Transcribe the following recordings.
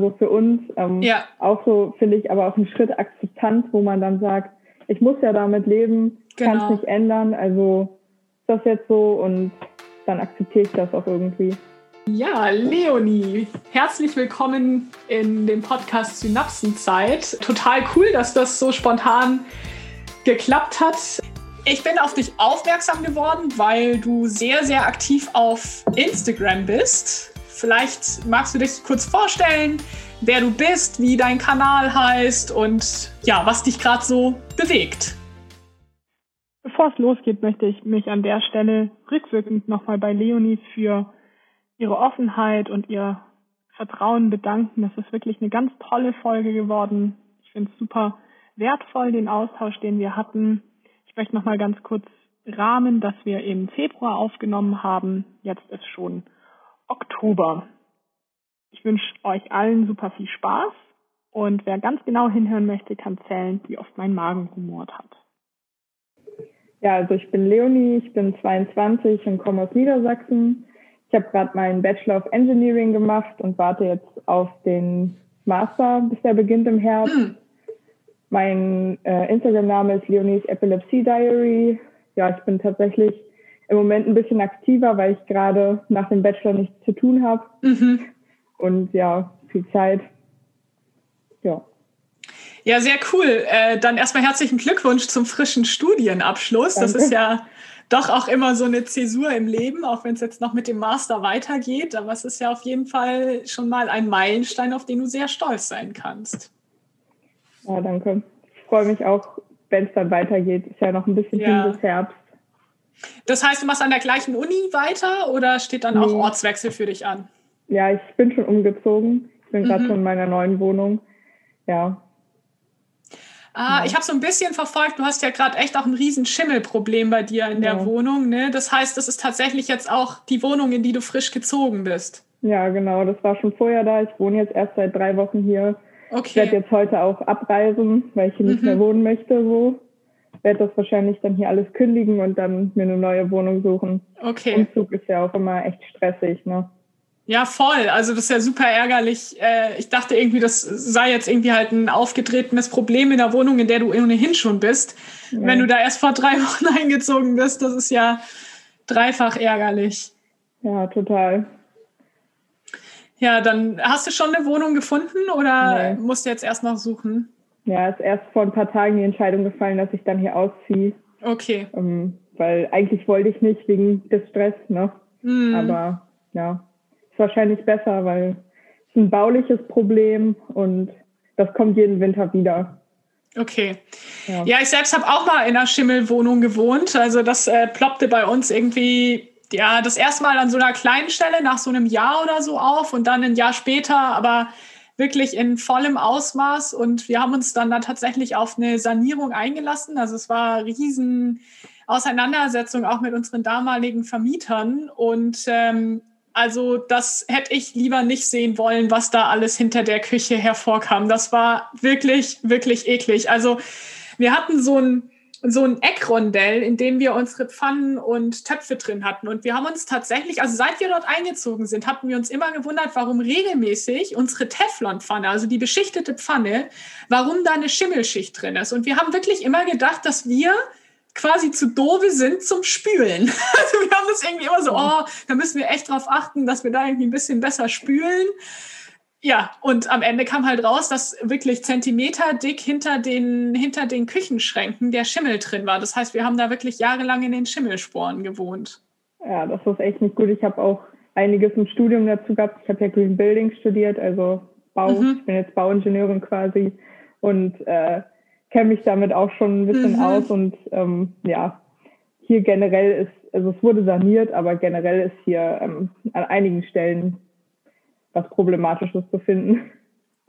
so für uns. Ähm, ja. Auch so, finde ich, aber auch ein Schritt Akzeptanz, wo man dann sagt, ich muss ja damit leben, genau. kann es nicht ändern, also ist das jetzt so und dann akzeptiere ich das auch irgendwie. Ja, Leonie, herzlich willkommen in dem Podcast Synapsenzeit. Total cool, dass das so spontan geklappt hat. Ich bin auf dich aufmerksam geworden, weil du sehr, sehr aktiv auf Instagram bist. Vielleicht magst du dich kurz vorstellen, wer du bist, wie dein Kanal heißt und ja, was dich gerade so bewegt. Bevor es losgeht, möchte ich mich an der Stelle rückwirkend nochmal bei Leonie für ihre Offenheit und ihr Vertrauen bedanken. Das ist wirklich eine ganz tolle Folge geworden. Ich finde es super wertvoll, den Austausch, den wir hatten. Ich möchte nochmal ganz kurz rahmen, dass wir im Februar aufgenommen haben. Jetzt ist schon Oktober. Ich wünsche euch allen super viel Spaß und wer ganz genau hinhören möchte, kann zählen, wie oft mein Magen rumort hat. Ja, also ich bin Leonie, ich bin 22 und komme aus Niedersachsen. Ich habe gerade meinen Bachelor of Engineering gemacht und warte jetzt auf den Master, bis der beginnt im Herbst. Mein äh, Instagram-Name ist Leonies Epilepsy Diary. Ja, ich bin tatsächlich im Moment ein bisschen aktiver, weil ich gerade nach dem Bachelor nichts zu tun habe. Mhm. Und ja, viel Zeit. Ja. Ja, sehr cool. Äh, dann erstmal herzlichen Glückwunsch zum frischen Studienabschluss. Danke. Das ist ja doch auch immer so eine Zäsur im Leben, auch wenn es jetzt noch mit dem Master weitergeht. Aber es ist ja auf jeden Fall schon mal ein Meilenstein, auf den du sehr stolz sein kannst. Ja, danke. Ich freue mich auch, wenn es dann weitergeht. Ist ja noch ein bisschen ja. hin bis Herbst. Das heißt, du machst an der gleichen Uni weiter oder steht dann auch Ortswechsel für dich an? Ja, ich bin schon umgezogen. Ich bin mhm. gerade schon in meiner neuen Wohnung. Ja, Ah, ich habe so ein bisschen verfolgt, du hast ja gerade echt auch ein riesen Schimmelproblem bei dir in der ja. Wohnung. Ne? Das heißt, das ist tatsächlich jetzt auch die Wohnung, in die du frisch gezogen bist. Ja, genau. Das war schon vorher da. Ich wohne jetzt erst seit drei Wochen hier. Okay. Ich werde jetzt heute auch abreisen, weil ich hier mhm. nicht mehr wohnen möchte. So werde das wahrscheinlich dann hier alles kündigen und dann mir eine neue Wohnung suchen. Okay. Umzug ist ja auch immer echt stressig, ne? Ja, voll. Also das ist ja super ärgerlich. Äh, ich dachte irgendwie, das sei jetzt irgendwie halt ein aufgetretenes Problem in der Wohnung, in der du ohnehin schon bist. Ja. Wenn du da erst vor drei Wochen eingezogen bist, das ist ja dreifach ärgerlich. Ja, total. Ja, dann hast du schon eine Wohnung gefunden oder nee. musst du jetzt erst noch suchen? Ja, ist erst vor ein paar Tagen die Entscheidung gefallen, dass ich dann hier ausziehe. Okay. Ähm, weil eigentlich wollte ich nicht wegen des Stress, ne? Mm. Aber ja, wahrscheinlich besser, weil es ein bauliches Problem und das kommt jeden Winter wieder. Okay. Ja, ja ich selbst habe auch mal in einer Schimmelwohnung gewohnt. Also das äh, ploppte bei uns irgendwie ja das erste Mal an so einer kleinen Stelle nach so einem Jahr oder so auf und dann ein Jahr später, aber wirklich in vollem Ausmaß. Und wir haben uns dann da tatsächlich auf eine Sanierung eingelassen. Also es war riesen Auseinandersetzung auch mit unseren damaligen Vermietern. Und ähm, also das hätte ich lieber nicht sehen wollen, was da alles hinter der Küche hervorkam. Das war wirklich, wirklich eklig. Also wir hatten so ein, so ein Eckrondell, in dem wir unsere Pfannen und Töpfe drin hatten. Und wir haben uns tatsächlich, also seit wir dort eingezogen sind, hatten wir uns immer gewundert, warum regelmäßig unsere Teflonpfanne, also die beschichtete Pfanne, warum da eine Schimmelschicht drin ist. Und wir haben wirklich immer gedacht, dass wir quasi zu doofe sind zum Spülen. Also wir haben das irgendwie immer so, oh, da müssen wir echt drauf achten, dass wir da irgendwie ein bisschen besser spülen. Ja, und am Ende kam halt raus, dass wirklich Zentimeter dick hinter den, hinter den Küchenschränken der Schimmel drin war. Das heißt, wir haben da wirklich jahrelang in den Schimmelsporen gewohnt. Ja, das ist echt nicht gut. Ich habe auch einiges im Studium dazu gehabt. Ich habe ja Green Building studiert, also Bau. Mhm. Ich bin jetzt Bauingenieurin quasi. Und äh, kenne mich damit auch schon ein bisschen mhm. aus und ähm, ja, hier generell ist, also es wurde saniert, aber generell ist hier ähm, an einigen Stellen was Problematisches zu finden.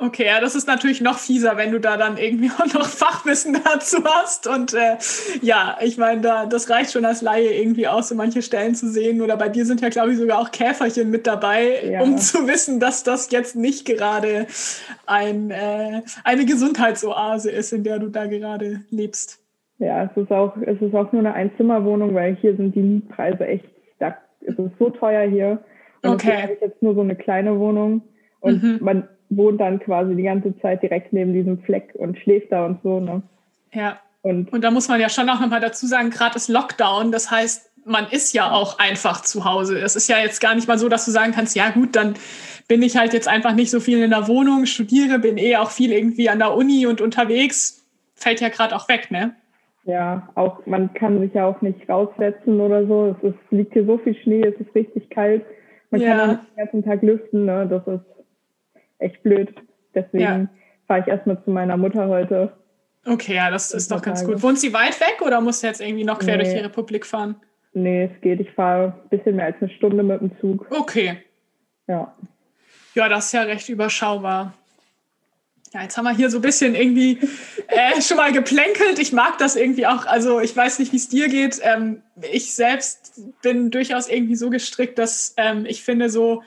Okay, ja, das ist natürlich noch fieser, wenn du da dann irgendwie auch noch Fachwissen dazu hast. Und äh, ja, ich meine, da, das reicht schon als Laie irgendwie aus, so manche Stellen zu sehen. Oder bei dir sind ja, glaube ich, sogar auch Käferchen mit dabei, ja. um zu wissen, dass das jetzt nicht gerade ein, äh, eine Gesundheitsoase ist, in der du da gerade lebst. Ja, es ist auch, es ist auch nur eine Einzimmerwohnung, weil hier sind die Mietpreise echt, da ist es so teuer hier. Und okay. habe ich jetzt nur so eine kleine Wohnung. Und mhm. man wohnt dann quasi die ganze Zeit direkt neben diesem Fleck und schläft da und so. Ne? Ja. Und, und da muss man ja schon auch nochmal dazu sagen, gerade ist Lockdown, das heißt, man ist ja auch einfach zu Hause. Es ist ja jetzt gar nicht mal so, dass du sagen kannst, ja gut, dann bin ich halt jetzt einfach nicht so viel in der Wohnung, studiere, bin eh auch viel irgendwie an der Uni und unterwegs. Fällt ja gerade auch weg, ne? Ja, auch man kann sich ja auch nicht raussetzen oder so. Es ist, liegt hier so viel Schnee, es ist richtig kalt. Man ja. kann nicht den ganzen Tag lüften, ne? Das ist echt blöd. Deswegen ja. fahre ich erstmal zu meiner Mutter heute. Okay, ja, das ist doch ganz gut. Wohnt sie weit weg oder muss du jetzt irgendwie noch quer nee. durch die Republik fahren? Nee, es geht. Ich fahre ein bisschen mehr als eine Stunde mit dem Zug. Okay. Ja. Ja, das ist ja recht überschaubar. Ja, jetzt haben wir hier so ein bisschen irgendwie äh, schon mal geplänkelt. Ich mag das irgendwie auch. Also ich weiß nicht, wie es dir geht. Ähm, ich selbst bin durchaus irgendwie so gestrickt, dass ähm, ich finde, so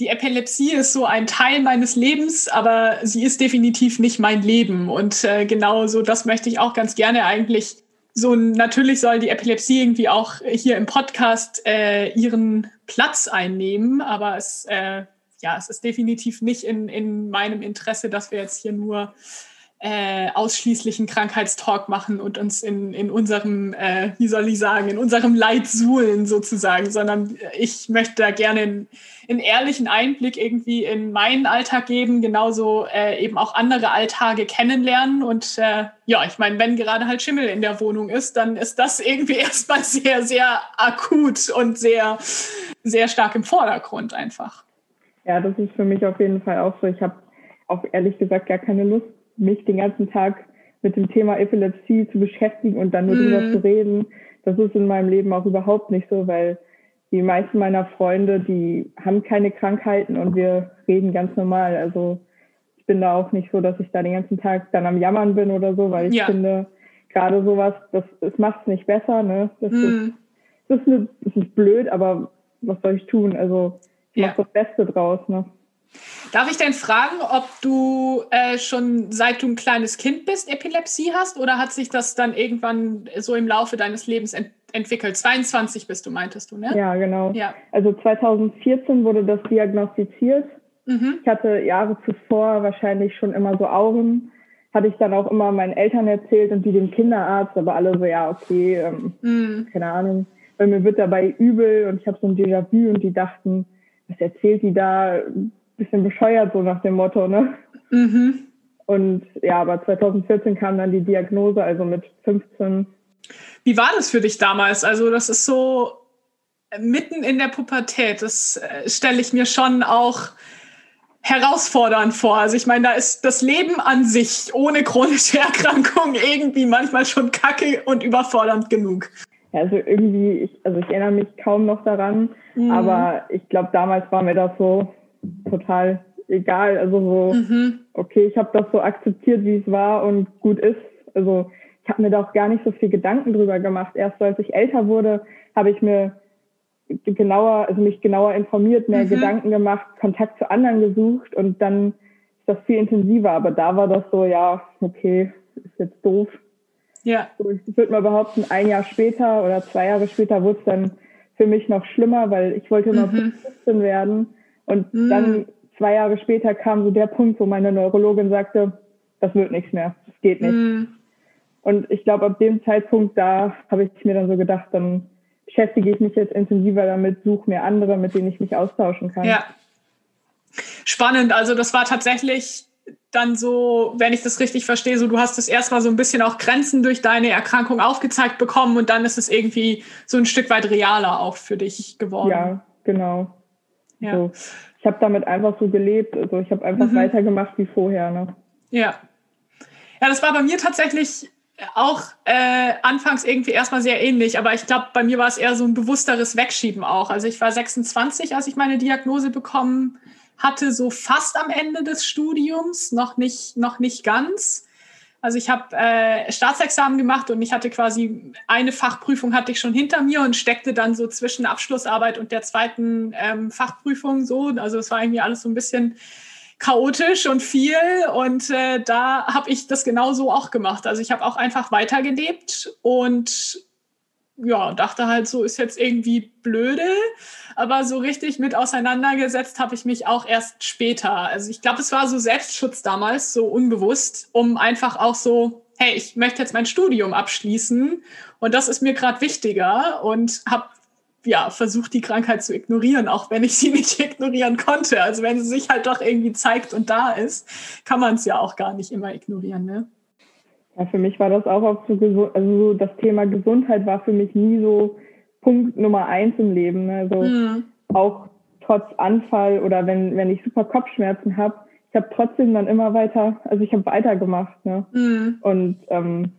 die Epilepsie ist so ein Teil meines Lebens, aber sie ist definitiv nicht mein Leben. Und äh, genau so das möchte ich auch ganz gerne eigentlich so natürlich soll die Epilepsie irgendwie auch hier im Podcast äh, ihren Platz einnehmen, aber es, äh, ja, es ist definitiv nicht in, in meinem Interesse, dass wir jetzt hier nur äh, ausschließlichen Krankheitstalk machen und uns in, in unserem, äh, wie soll ich sagen, in unserem Leid suhlen sozusagen, sondern ich möchte da gerne einen, einen ehrlichen Einblick irgendwie in meinen Alltag geben, genauso äh, eben auch andere Alltage kennenlernen. Und äh, ja, ich meine, wenn gerade halt Schimmel in der Wohnung ist, dann ist das irgendwie erstmal sehr, sehr akut und sehr, sehr stark im Vordergrund einfach. Ja, das ist für mich auf jeden Fall auch so. Ich habe auch ehrlich gesagt gar keine Lust mich den ganzen Tag mit dem Thema Epilepsie zu beschäftigen und dann nur mm. drüber zu reden. Das ist in meinem Leben auch überhaupt nicht so, weil die meisten meiner Freunde, die haben keine Krankheiten und wir reden ganz normal. Also ich bin da auch nicht so, dass ich da den ganzen Tag dann am Jammern bin oder so, weil ich ja. finde, gerade sowas, das, das macht es nicht besser. Ne? Das, mm. ist, das, ist das ist blöd, aber was soll ich tun? Also ja. mache das Beste draus. Ne? Darf ich denn fragen, ob du äh, schon seit du ein kleines Kind bist Epilepsie hast oder hat sich das dann irgendwann so im Laufe deines Lebens ent entwickelt? 22 bist du, meintest du, ne? Ja, genau. Ja. Also 2014 wurde das diagnostiziert. Mhm. Ich hatte Jahre zuvor wahrscheinlich schon immer so Augen. Hatte ich dann auch immer meinen Eltern erzählt und die dem Kinderarzt, aber alle so, ja, okay, ähm, mhm. keine Ahnung. Weil mir wird dabei übel und ich habe so ein Déjà-vu und die dachten, was erzählt die da? bisschen bescheuert, so nach dem Motto, ne? Mhm. Und ja, aber 2014 kam dann die Diagnose, also mit 15. Wie war das für dich damals? Also, das ist so mitten in der Pubertät. Das äh, stelle ich mir schon auch herausfordernd vor. Also ich meine, da ist das Leben an sich ohne chronische Erkrankung irgendwie manchmal schon kacke und überfordernd genug. Also irgendwie, ich, also ich erinnere mich kaum noch daran, mhm. aber ich glaube, damals war mir das so, total egal. Also so, mhm. okay, ich habe das so akzeptiert, wie es war und gut ist. Also ich habe mir da auch gar nicht so viel Gedanken drüber gemacht. Erst als ich älter wurde, habe ich mir genauer, also mich genauer informiert, mehr mhm. Gedanken gemacht, Kontakt zu anderen gesucht und dann ist das viel intensiver. Aber da war das so, ja, okay, ist jetzt doof. Ja. So, ich würde mal behaupten, ein Jahr später oder zwei Jahre später wurde es dann für mich noch schlimmer, weil ich wollte immer mhm. 15 werden und mhm. dann zwei Jahre später kam so der Punkt, wo meine Neurologin sagte, das wird nichts mehr, das geht nicht. Mhm. Und ich glaube, ab dem Zeitpunkt, da habe ich mir dann so gedacht, dann beschäftige ich mich jetzt intensiver damit, suche mir andere, mit denen ich mich austauschen kann. Ja. Spannend. Also das war tatsächlich dann so, wenn ich das richtig verstehe, so du hast es erstmal so ein bisschen auch Grenzen durch deine Erkrankung aufgezeigt bekommen und dann ist es irgendwie so ein Stück weit realer auch für dich geworden. Ja, genau. Ja. So. Ich habe damit einfach so gelebt. Also ich habe einfach mhm. weitergemacht wie vorher. Ne? Ja. Ja, das war bei mir tatsächlich auch äh, anfangs irgendwie erstmal sehr ähnlich, aber ich glaube, bei mir war es eher so ein bewussteres Wegschieben auch. Also ich war 26, als ich meine Diagnose bekommen hatte, so fast am Ende des Studiums, noch nicht, noch nicht ganz. Also ich habe äh, Staatsexamen gemacht und ich hatte quasi eine Fachprüfung hatte ich schon hinter mir und steckte dann so zwischen Abschlussarbeit und der zweiten ähm, Fachprüfung so. Also es war irgendwie alles so ein bisschen chaotisch und viel und äh, da habe ich das genauso auch gemacht. Also ich habe auch einfach weitergelebt und ja, dachte halt so, ist jetzt irgendwie blöde, aber so richtig mit auseinandergesetzt habe ich mich auch erst später. Also ich glaube, es war so Selbstschutz damals, so unbewusst, um einfach auch so, hey, ich möchte jetzt mein Studium abschließen und das ist mir gerade wichtiger und habe ja, versucht, die Krankheit zu ignorieren, auch wenn ich sie nicht ignorieren konnte. Also wenn sie sich halt doch irgendwie zeigt und da ist, kann man es ja auch gar nicht immer ignorieren. Ne? Ja, für mich war das auch oft so, also das Thema Gesundheit war für mich nie so Punkt Nummer eins im Leben. Ne? Also mhm. auch trotz Anfall oder wenn, wenn ich super Kopfschmerzen habe, ich habe trotzdem dann immer weiter, also ich habe weitergemacht. Ne? Mhm. Und ähm,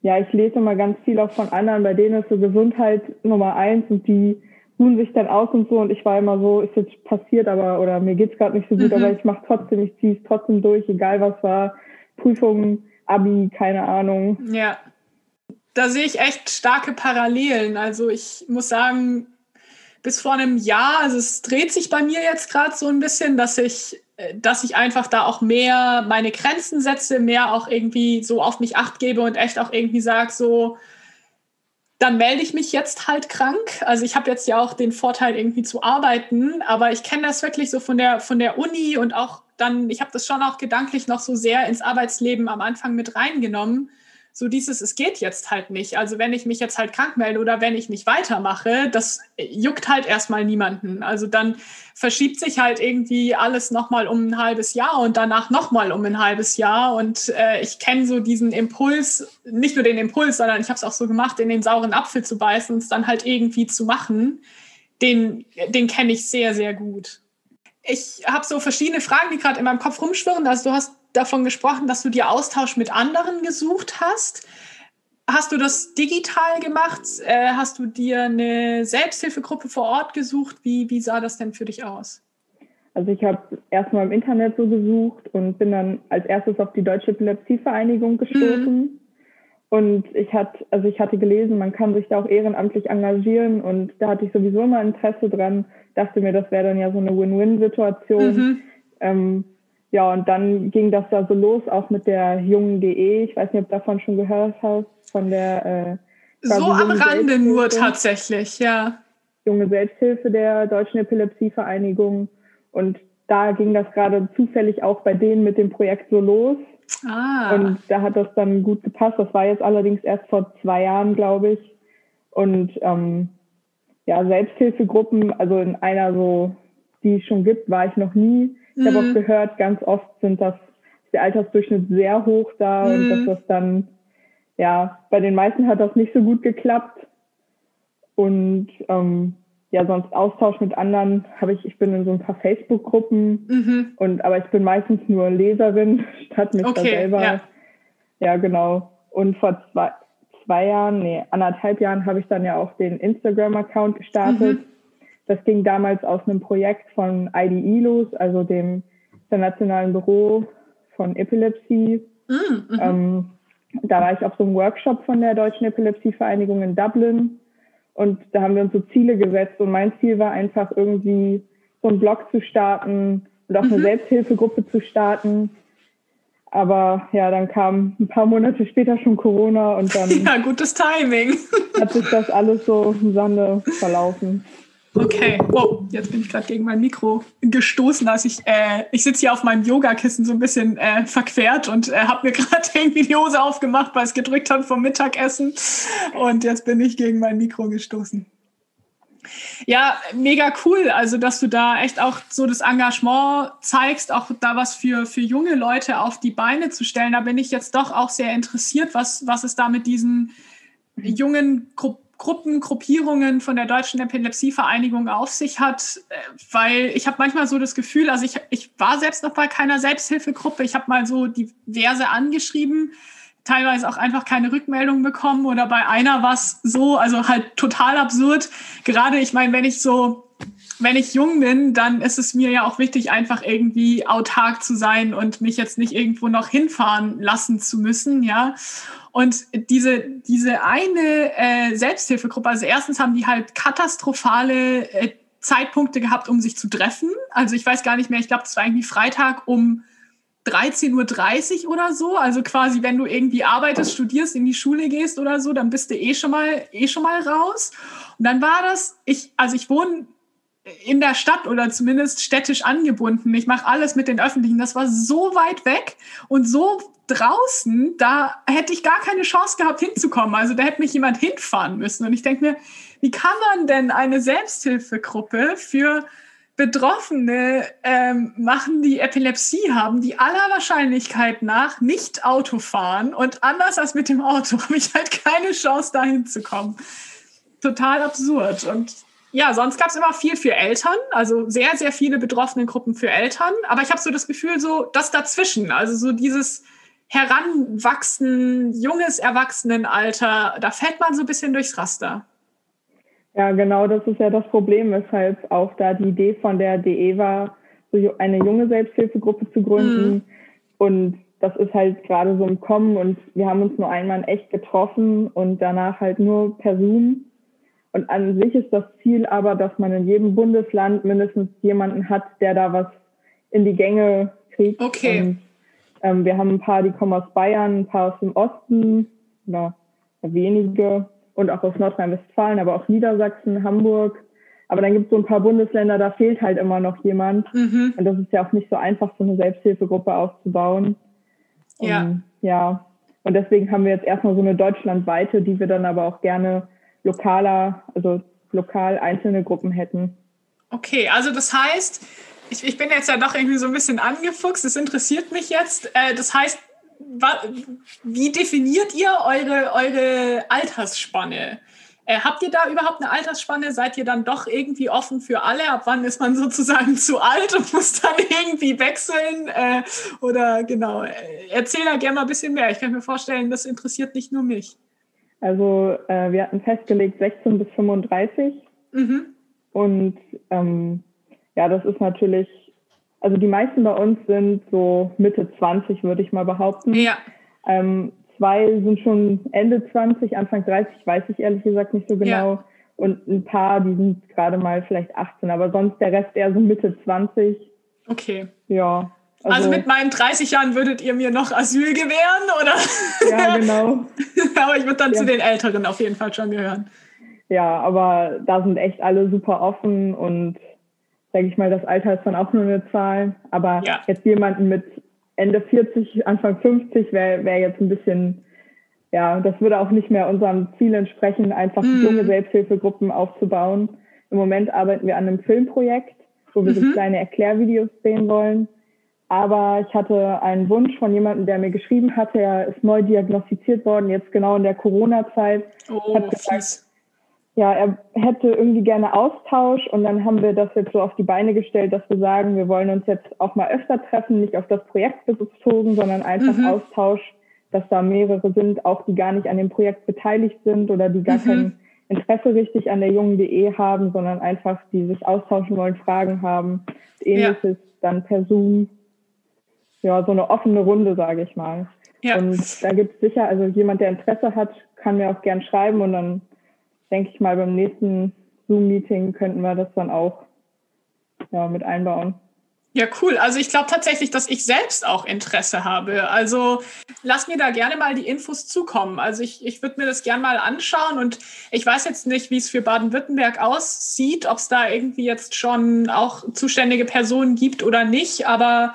ja, ich lese immer ganz viel auch von anderen, bei denen ist so Gesundheit Nummer eins und die ruhen sich dann aus und so und ich war immer so, ist jetzt passiert, aber oder mir geht's gerade nicht so gut, mhm. aber ich mache trotzdem, ich ziehe es trotzdem durch, egal was war, Prüfungen Abi, keine Ahnung. Ja. Da sehe ich echt starke Parallelen. Also ich muss sagen, bis vor einem Jahr, also es dreht sich bei mir jetzt gerade so ein bisschen, dass ich, äh, dass ich einfach da auch mehr meine Grenzen setze, mehr auch irgendwie so auf mich acht gebe und echt auch irgendwie sage, so, dann melde ich mich jetzt halt krank. Also ich habe jetzt ja auch den Vorteil, irgendwie zu arbeiten, aber ich kenne das wirklich so von der, von der Uni und auch dann, ich habe das schon auch gedanklich noch so sehr ins Arbeitsleben am Anfang mit reingenommen. So dieses, es geht jetzt halt nicht. Also wenn ich mich jetzt halt krank melde oder wenn ich nicht weitermache, das juckt halt erstmal niemanden. Also dann verschiebt sich halt irgendwie alles nochmal um ein halbes Jahr und danach nochmal um ein halbes Jahr. Und äh, ich kenne so diesen Impuls, nicht nur den Impuls, sondern ich habe es auch so gemacht, in den sauren Apfel zu beißen und es dann halt irgendwie zu machen. Den, den kenne ich sehr, sehr gut ich habe so verschiedene Fragen, die gerade in meinem Kopf rumschwirren. Also du hast davon gesprochen, dass du dir Austausch mit anderen gesucht hast. Hast du das digital gemacht? Äh, hast du dir eine Selbsthilfegruppe vor Ort gesucht? Wie, wie sah das denn für dich aus? Also ich habe erstmal im Internet so gesucht und bin dann als erstes auf die Deutsche Epilepsievereinigung gestoßen. Mhm. Und ich hatte, also ich hatte gelesen, man kann sich da auch ehrenamtlich engagieren und da hatte ich sowieso immer Interesse dran, dachte mir, das wäre dann ja so eine Win-Win-Situation. Mhm. Ähm, ja, und dann ging das da so los, auch mit der jungen.de. Ich weiß nicht, ob du davon schon gehört hast, von der äh, So am Rande nur tatsächlich, ja. Junge Selbsthilfe der Deutschen Epilepsievereinigung. Und da ging das gerade zufällig auch bei denen mit dem Projekt so los. Ah. Und da hat das dann gut gepasst. Das war jetzt allerdings erst vor zwei Jahren, glaube ich. Und ähm, ja, Selbsthilfegruppen, also in einer so, die es schon gibt, war ich noch nie. Ich mhm. habe auch gehört, ganz oft sind das ist der Altersdurchschnitt sehr hoch da mhm. und dass das dann, ja, bei den meisten hat das nicht so gut geklappt. Und ähm, ja, sonst Austausch mit anderen habe ich, ich bin in so ein paar Facebook-Gruppen mhm. und aber ich bin meistens nur Leserin statt mich okay, da selber. Ja. ja, genau. Und vor zwei, zwei Jahren, nee, anderthalb Jahren habe ich dann ja auch den Instagram-Account gestartet. Mhm. Das ging damals aus einem Projekt von IDE los, also dem Internationalen Büro von Epilepsie. Mhm. mhm. Ähm, da war ich auf so einem Workshop von der Deutschen Epilepsievereinigung in Dublin und da haben wir uns so Ziele gesetzt und mein Ziel war einfach irgendwie so einen Blog zu starten und auch eine mhm. Selbsthilfegruppe zu starten. Aber ja, dann kam ein paar Monate später schon Corona und dann. Ja, gutes Timing. hat sich das alles so im Sande verlaufen. Okay, wow, jetzt bin ich gerade gegen mein Mikro gestoßen. Also ich, äh, ich sitze hier auf meinem Yogakissen so ein bisschen äh, verquert und äh, habe mir gerade irgendwie die Hose aufgemacht, weil es gedrückt hat vom Mittagessen. Und jetzt bin ich gegen mein Mikro gestoßen. Ja, mega cool. Also, dass du da echt auch so das Engagement zeigst, auch da was für, für junge Leute auf die Beine zu stellen. Da bin ich jetzt doch auch sehr interessiert, was, was es da mit diesen jungen Gruppen Gruppen, Gruppierungen von der Deutschen Epilepsievereinigung auf sich hat, äh, weil ich habe manchmal so das Gefühl, also ich, ich war selbst noch bei keiner Selbsthilfegruppe, ich habe mal so diverse angeschrieben, teilweise auch einfach keine Rückmeldung bekommen oder bei einer war es so, also halt total absurd. Gerade, ich meine, wenn ich so, wenn ich jung bin, dann ist es mir ja auch wichtig, einfach irgendwie autark zu sein und mich jetzt nicht irgendwo noch hinfahren lassen zu müssen, ja. Und diese, diese eine äh, Selbsthilfegruppe, also erstens haben die halt katastrophale äh, Zeitpunkte gehabt, um sich zu treffen. Also ich weiß gar nicht mehr, ich glaube, das war irgendwie Freitag um 13.30 Uhr oder so. Also quasi, wenn du irgendwie arbeitest, studierst, in die Schule gehst oder so, dann bist du eh schon mal, eh schon mal raus. Und dann war das, ich, also ich wohne in der Stadt oder zumindest städtisch angebunden. Ich mache alles mit den Öffentlichen. Das war so weit weg und so draußen, da hätte ich gar keine Chance gehabt hinzukommen. Also da hätte mich jemand hinfahren müssen. Und ich denke mir, wie kann man denn eine Selbsthilfegruppe für Betroffene ähm, machen, die Epilepsie haben, die aller Wahrscheinlichkeit nach nicht Auto fahren und anders als mit dem Auto habe ich halt keine Chance, dahin zu kommen. Total absurd. Und ja, sonst gab es immer viel für Eltern, also sehr, sehr viele betroffene Gruppen für Eltern. Aber ich habe so das Gefühl, so das dazwischen, also so dieses Heranwachsen, junges Erwachsenenalter, da fällt man so ein bisschen durchs Raster. Ja, genau, das ist ja das Problem, weshalb auch da die Idee von der DE war, so eine junge Selbsthilfegruppe zu gründen. Mhm. Und das ist halt gerade so im Kommen und wir haben uns nur einmal in echt getroffen und danach halt nur per Zoom. Und an sich ist das Ziel aber, dass man in jedem Bundesland mindestens jemanden hat, der da was in die Gänge kriegt. Okay. Und, ähm, wir haben ein paar, die kommen aus Bayern, ein paar aus dem Osten, oder wenige und auch aus Nordrhein-Westfalen, aber auch Niedersachsen, Hamburg. Aber dann gibt es so ein paar Bundesländer, da fehlt halt immer noch jemand. Mhm. Und das ist ja auch nicht so einfach, so eine Selbsthilfegruppe aufzubauen. Ja. Und, ja. Und deswegen haben wir jetzt erstmal so eine deutschlandweite, die wir dann aber auch gerne lokaler, also lokal einzelne Gruppen hätten. Okay, also das heißt, ich, ich bin jetzt ja doch irgendwie so ein bisschen angefuchst, das interessiert mich jetzt. Äh, das heißt, wie definiert ihr eure, eure Altersspanne? Äh, habt ihr da überhaupt eine Altersspanne? Seid ihr dann doch irgendwie offen für alle? Ab wann ist man sozusagen zu alt und muss dann irgendwie wechseln? Äh, oder genau, äh, erzähl da gerne mal ein bisschen mehr. Ich kann mir vorstellen, das interessiert nicht nur mich. Also äh, wir hatten festgelegt 16 bis 35. Mhm. Und ähm, ja, das ist natürlich also die meisten bei uns sind so Mitte 20, würde ich mal behaupten. Ja. Ähm, zwei sind schon Ende 20, Anfang 30, weiß ich ehrlich gesagt nicht so genau. Ja. Und ein paar, die sind gerade mal vielleicht 18, aber sonst der Rest eher so Mitte 20. Okay. Ja. Also, also, mit meinen 30 Jahren würdet ihr mir noch Asyl gewähren, oder? Ja, genau. aber ich würde dann ja. zu den Älteren auf jeden Fall schon gehören. Ja, aber da sind echt alle super offen und sage ich mal, das Alter ist dann auch nur eine Zahl. Aber ja. jetzt jemanden mit Ende 40, Anfang 50 wäre wär jetzt ein bisschen, ja, das würde auch nicht mehr unserem Ziel entsprechen, einfach mm. junge Selbsthilfegruppen aufzubauen. Im Moment arbeiten wir an einem Filmprojekt, wo wir mhm. so kleine Erklärvideos sehen wollen. Aber ich hatte einen Wunsch von jemandem, der mir geschrieben hatte, er ist neu diagnostiziert worden, jetzt genau in der Corona-Zeit. Oh, hat gesagt, ja, er hätte irgendwie gerne Austausch und dann haben wir das jetzt so auf die Beine gestellt, dass wir sagen, wir wollen uns jetzt auch mal öfter treffen, nicht auf das Projekt bezogen, sondern einfach mhm. Austausch, dass da mehrere sind, auch die gar nicht an dem Projekt beteiligt sind oder die gar mhm. kein Interesse richtig an der jungen.de haben, sondern einfach die sich austauschen wollen, Fragen haben, ähnliches ja. dann per Zoom. Ja, so eine offene Runde, sage ich mal. Ja. Und da gibt es sicher, also jemand, der Interesse hat, kann mir auch gern schreiben und dann denke ich mal, beim nächsten Zoom-Meeting könnten wir das dann auch ja, mit einbauen. Ja, cool. Also ich glaube tatsächlich, dass ich selbst auch Interesse habe. Also lass mir da gerne mal die Infos zukommen. Also ich, ich würde mir das gerne mal anschauen und ich weiß jetzt nicht, wie es für Baden-Württemberg aussieht, ob es da irgendwie jetzt schon auch zuständige Personen gibt oder nicht. Aber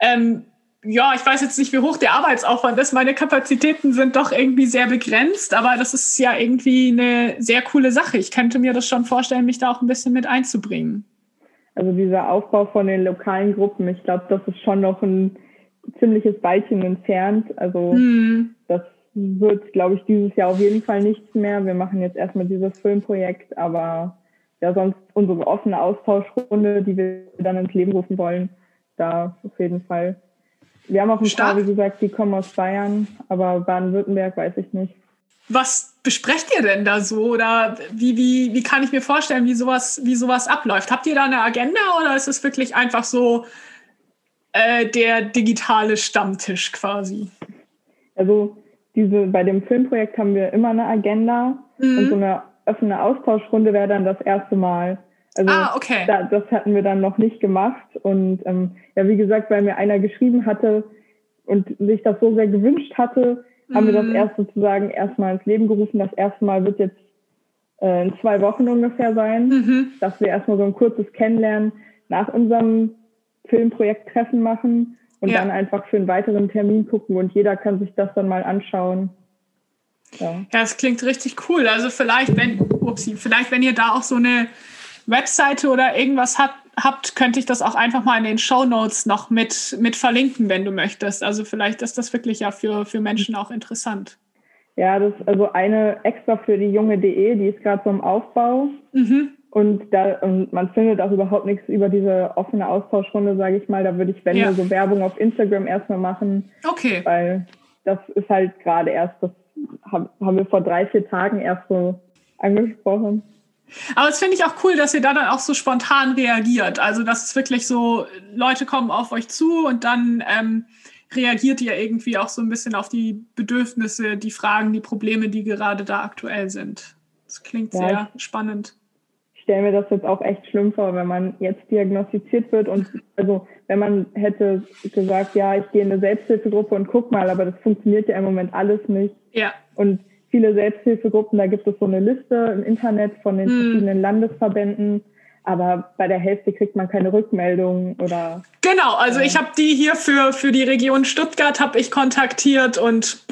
ähm, ja, ich weiß jetzt nicht, wie hoch der Arbeitsaufwand ist. Meine Kapazitäten sind doch irgendwie sehr begrenzt, aber das ist ja irgendwie eine sehr coole Sache. Ich könnte mir das schon vorstellen, mich da auch ein bisschen mit einzubringen. Also dieser Aufbau von den lokalen Gruppen, ich glaube, das ist schon noch ein ziemliches Weilchen entfernt. Also hm. das wird, glaube ich, dieses Jahr auf jeden Fall nichts mehr. Wir machen jetzt erstmal dieses Filmprojekt, aber ja, sonst unsere offene Austauschrunde, die wir dann ins Leben rufen wollen, da auf jeden Fall wir haben auch ein Stark. paar, wie gesagt, die kommen aus Bayern, aber Baden-Württemberg weiß ich nicht. Was besprecht ihr denn da so? Oder wie, wie, wie kann ich mir vorstellen, wie sowas, wie sowas abläuft? Habt ihr da eine Agenda oder ist es wirklich einfach so äh, der digitale Stammtisch quasi? Also diese, bei dem Filmprojekt haben wir immer eine Agenda mhm. und so eine offene Austauschrunde wäre dann das erste Mal. Also ah, okay. Da, das hatten wir dann noch nicht gemacht. Und ähm, ja, wie gesagt, weil mir einer geschrieben hatte und sich das so sehr gewünscht hatte, mhm. haben wir das mhm. erst sozusagen erstmal ins Leben gerufen. Das erste Mal wird jetzt äh, in zwei Wochen ungefähr sein, mhm. dass wir erstmal so ein kurzes Kennenlernen nach unserem Filmprojekt Treffen machen und ja. dann einfach für einen weiteren Termin gucken und jeder kann sich das dann mal anschauen. Ja, ja es klingt richtig cool. Also vielleicht, wenn, upsie, vielleicht, wenn ihr da auch so eine Webseite oder irgendwas habt, habt, könnte ich das auch einfach mal in den Show Notes noch mit, mit verlinken, wenn du möchtest. Also vielleicht ist das wirklich ja für, für Menschen auch interessant. Ja, das ist also eine extra für die junge.de, die ist gerade so im Aufbau. Mhm. Und da und man findet auch überhaupt nichts über diese offene Austauschrunde, sage ich mal. Da würde ich, wenn ja. so Werbung auf Instagram erstmal machen. Okay. Weil das ist halt gerade erst, das haben, haben wir vor drei, vier Tagen erst so angesprochen. Aber es finde ich auch cool, dass ihr da dann auch so spontan reagiert. Also, dass es wirklich so, Leute kommen auf euch zu und dann ähm, reagiert ihr irgendwie auch so ein bisschen auf die Bedürfnisse, die Fragen, die Probleme, die gerade da aktuell sind. Das klingt ja, sehr spannend stelle mir das jetzt auch echt schlimm vor, wenn man jetzt diagnostiziert wird und also wenn man hätte gesagt, ja, ich gehe in eine Selbsthilfegruppe und guck mal, aber das funktioniert ja im Moment alles nicht. Ja. Und viele Selbsthilfegruppen, da gibt es so eine Liste im Internet von den hm. verschiedenen Landesverbänden, aber bei der Hälfte kriegt man keine Rückmeldung oder. Genau, also ich habe die hier für, für die Region Stuttgart habe ich kontaktiert und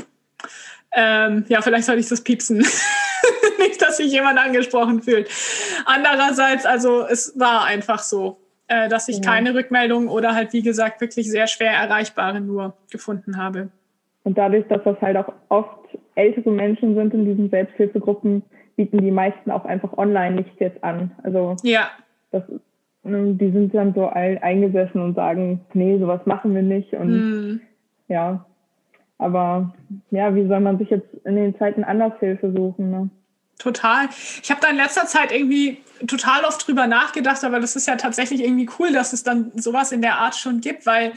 ähm, ja, vielleicht soll ich das piepsen. Nicht, dass sich jemand angesprochen fühlt. Andererseits, also es war einfach so, äh, dass ich ja. keine Rückmeldung oder halt, wie gesagt, wirklich sehr schwer erreichbare nur gefunden habe. Und dadurch, dass das halt auch oft ältere Menschen sind in diesen Selbsthilfegruppen, bieten die meisten auch einfach online nichts jetzt an. Also ja. das, ne, die sind dann so eingesessen und sagen, nee, sowas machen wir nicht. Und hm. ja, aber ja, wie soll man sich jetzt in den Zeiten anders Hilfe suchen? Ne? Total. Ich habe da in letzter Zeit irgendwie total oft drüber nachgedacht, aber das ist ja tatsächlich irgendwie cool, dass es dann sowas in der Art schon gibt, weil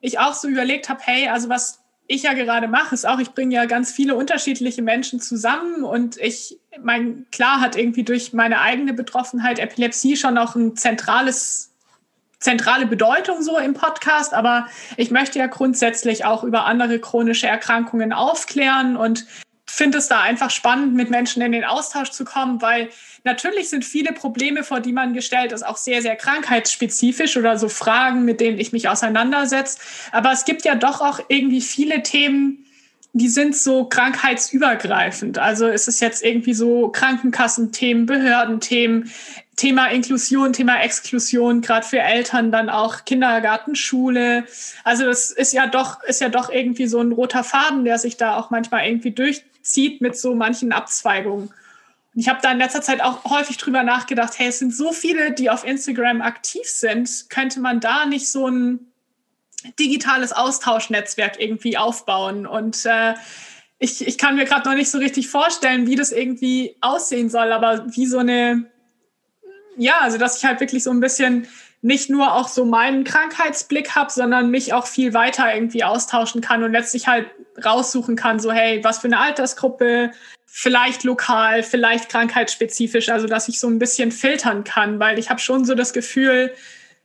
ich auch so überlegt habe, hey, also was ich ja gerade mache, ist auch, ich bringe ja ganz viele unterschiedliche Menschen zusammen und ich, mein, klar hat irgendwie durch meine eigene Betroffenheit Epilepsie schon auch ein zentrales zentrale Bedeutung so im Podcast, aber ich möchte ja grundsätzlich auch über andere chronische Erkrankungen aufklären und finde es da einfach spannend, mit Menschen in den Austausch zu kommen, weil natürlich sind viele Probleme, vor die man gestellt ist, auch sehr, sehr krankheitsspezifisch oder so Fragen, mit denen ich mich auseinandersetze. Aber es gibt ja doch auch irgendwie viele Themen, die sind so krankheitsübergreifend. Also es ist jetzt irgendwie so Krankenkassenthemen, Behördenthemen, Thema Inklusion, Thema Exklusion, gerade für Eltern dann auch Kindergarten, Schule. Also das ist ja doch, ist ja doch irgendwie so ein roter Faden, der sich da auch manchmal irgendwie durchzieht mit so manchen Abzweigungen. Ich habe da in letzter Zeit auch häufig drüber nachgedacht, hey, es sind so viele, die auf Instagram aktiv sind, könnte man da nicht so ein digitales Austauschnetzwerk irgendwie aufbauen? Und äh, ich, ich kann mir gerade noch nicht so richtig vorstellen, wie das irgendwie aussehen soll, aber wie so eine ja, also dass ich halt wirklich so ein bisschen nicht nur auch so meinen Krankheitsblick habe, sondern mich auch viel weiter irgendwie austauschen kann und letztlich halt raussuchen kann, so hey, was für eine Altersgruppe, vielleicht lokal, vielleicht krankheitsspezifisch, also dass ich so ein bisschen filtern kann, weil ich habe schon so das Gefühl,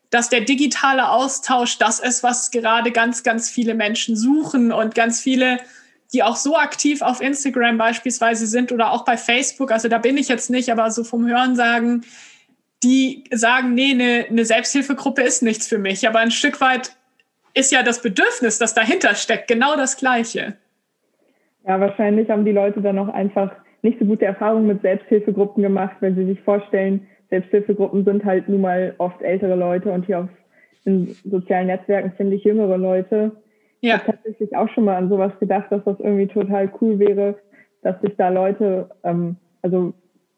dass der digitale Austausch das ist, was gerade ganz, ganz viele Menschen suchen und ganz viele, die auch so aktiv auf Instagram beispielsweise sind oder auch bei Facebook, also da bin ich jetzt nicht, aber so vom Hören sagen, die sagen, nee, eine, eine Selbsthilfegruppe ist nichts für mich. Aber ein Stück weit ist ja das Bedürfnis, das dahinter steckt, genau das Gleiche. Ja, wahrscheinlich haben die Leute dann auch einfach nicht so gute Erfahrungen mit Selbsthilfegruppen gemacht, weil sie sich vorstellen, Selbsthilfegruppen sind halt nun mal oft ältere Leute und hier auf den sozialen Netzwerken finde ich jüngere Leute. Ja. Ich habe tatsächlich auch schon mal an sowas gedacht, dass das irgendwie total cool wäre, dass sich da Leute ähm, also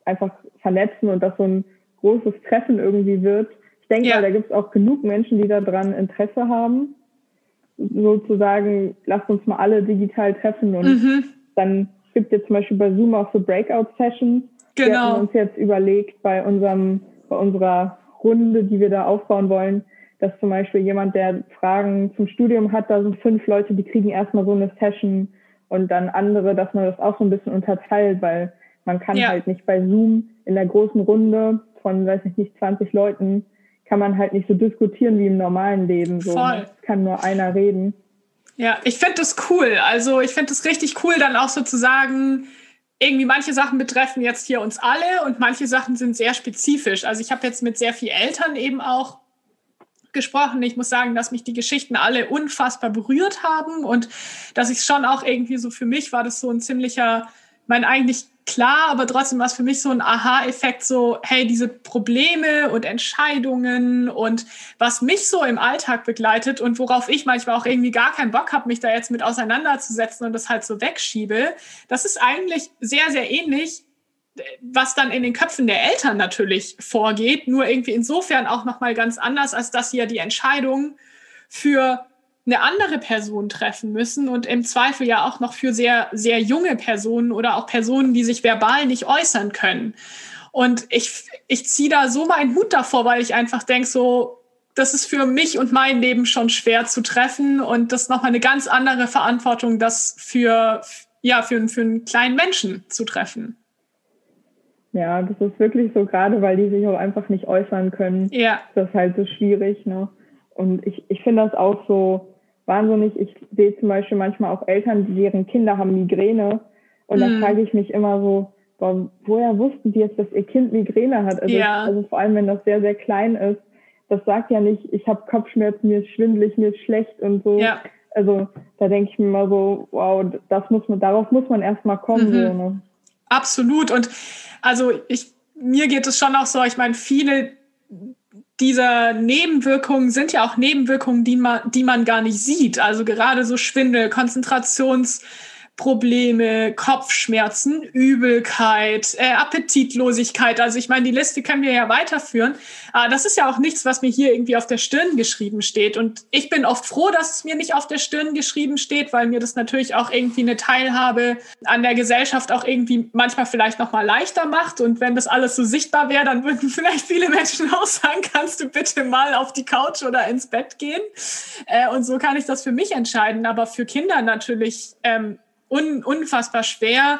einfach vernetzen und dass so ein großes Treffen irgendwie wird. Ich denke ja. da gibt es auch genug Menschen, die daran Interesse haben, sozusagen, lasst uns mal alle digital treffen und mhm. dann gibt es zum Beispiel bei Zoom auch so Breakout-Sessions. Genau. Wir haben uns jetzt überlegt bei unserem, bei unserer Runde, die wir da aufbauen wollen, dass zum Beispiel jemand, der Fragen zum Studium hat, da sind fünf Leute, die kriegen erstmal so eine Session und dann andere, dass man das auch so ein bisschen unterteilt, weil man kann ja. halt nicht bei Zoom in der großen Runde von, weiß ich nicht, 20 Leuten, kann man halt nicht so diskutieren wie im normalen Leben. So. Voll. Kann nur einer reden. Ja, ich finde das cool. Also ich finde es richtig cool, dann auch sozusagen, irgendwie manche Sachen betreffen jetzt hier uns alle und manche Sachen sind sehr spezifisch. Also ich habe jetzt mit sehr vielen Eltern eben auch gesprochen. Ich muss sagen, dass mich die Geschichten alle unfassbar berührt haben und dass ich schon auch irgendwie so für mich war das so ein ziemlicher, mein eigentlich klar, aber trotzdem war es für mich so ein Aha-Effekt, so, hey, diese Probleme und Entscheidungen und was mich so im Alltag begleitet und worauf ich manchmal auch irgendwie gar keinen Bock habe, mich da jetzt mit auseinanderzusetzen und das halt so wegschiebe, das ist eigentlich sehr, sehr ähnlich, was dann in den Köpfen der Eltern natürlich vorgeht, nur irgendwie insofern auch nochmal ganz anders, als dass sie ja die Entscheidung für eine andere Person treffen müssen und im Zweifel ja auch noch für sehr, sehr junge Personen oder auch Personen, die sich verbal nicht äußern können. Und ich, ich ziehe da so meinen Hut davor, weil ich einfach denke, so, das ist für mich und mein Leben schon schwer zu treffen und das ist nochmal eine ganz andere Verantwortung, das für, ja, für, für einen kleinen Menschen zu treffen. Ja, das ist wirklich so, gerade weil die sich auch einfach nicht äußern können. Ja. Das ist halt so schwierig, ne? Und ich, ich finde das auch so, wahnsinnig. Ich sehe zum Beispiel manchmal auch Eltern, deren Kinder haben Migräne. Und mhm. da frage ich mich immer so, boah, woher wussten die jetzt, dass ihr Kind Migräne hat? Also, ja. also vor allem, wenn das sehr, sehr klein ist. Das sagt ja nicht, ich habe Kopfschmerzen, mir ist schwindelig, mir ist schlecht und so. Ja. Also da denke ich mir immer so, wow, das muss man, darauf muss man erstmal kommen. Mhm. So, ne? Absolut. Und also ich, mir geht es schon auch so, ich meine, viele dieser Nebenwirkungen sind ja auch Nebenwirkungen, die man, die man gar nicht sieht. Also gerade so Schwindel, Konzentrations, Probleme, Kopfschmerzen, Übelkeit, äh, Appetitlosigkeit. Also ich meine, die Liste können wir ja weiterführen. Aber das ist ja auch nichts, was mir hier irgendwie auf der Stirn geschrieben steht. Und ich bin oft froh, dass es mir nicht auf der Stirn geschrieben steht, weil mir das natürlich auch irgendwie eine Teilhabe an der Gesellschaft auch irgendwie manchmal vielleicht noch mal leichter macht. Und wenn das alles so sichtbar wäre, dann würden vielleicht viele Menschen auch sagen, kannst du bitte mal auf die Couch oder ins Bett gehen. Äh, und so kann ich das für mich entscheiden. Aber für Kinder natürlich ähm, un, unfassbar schwer,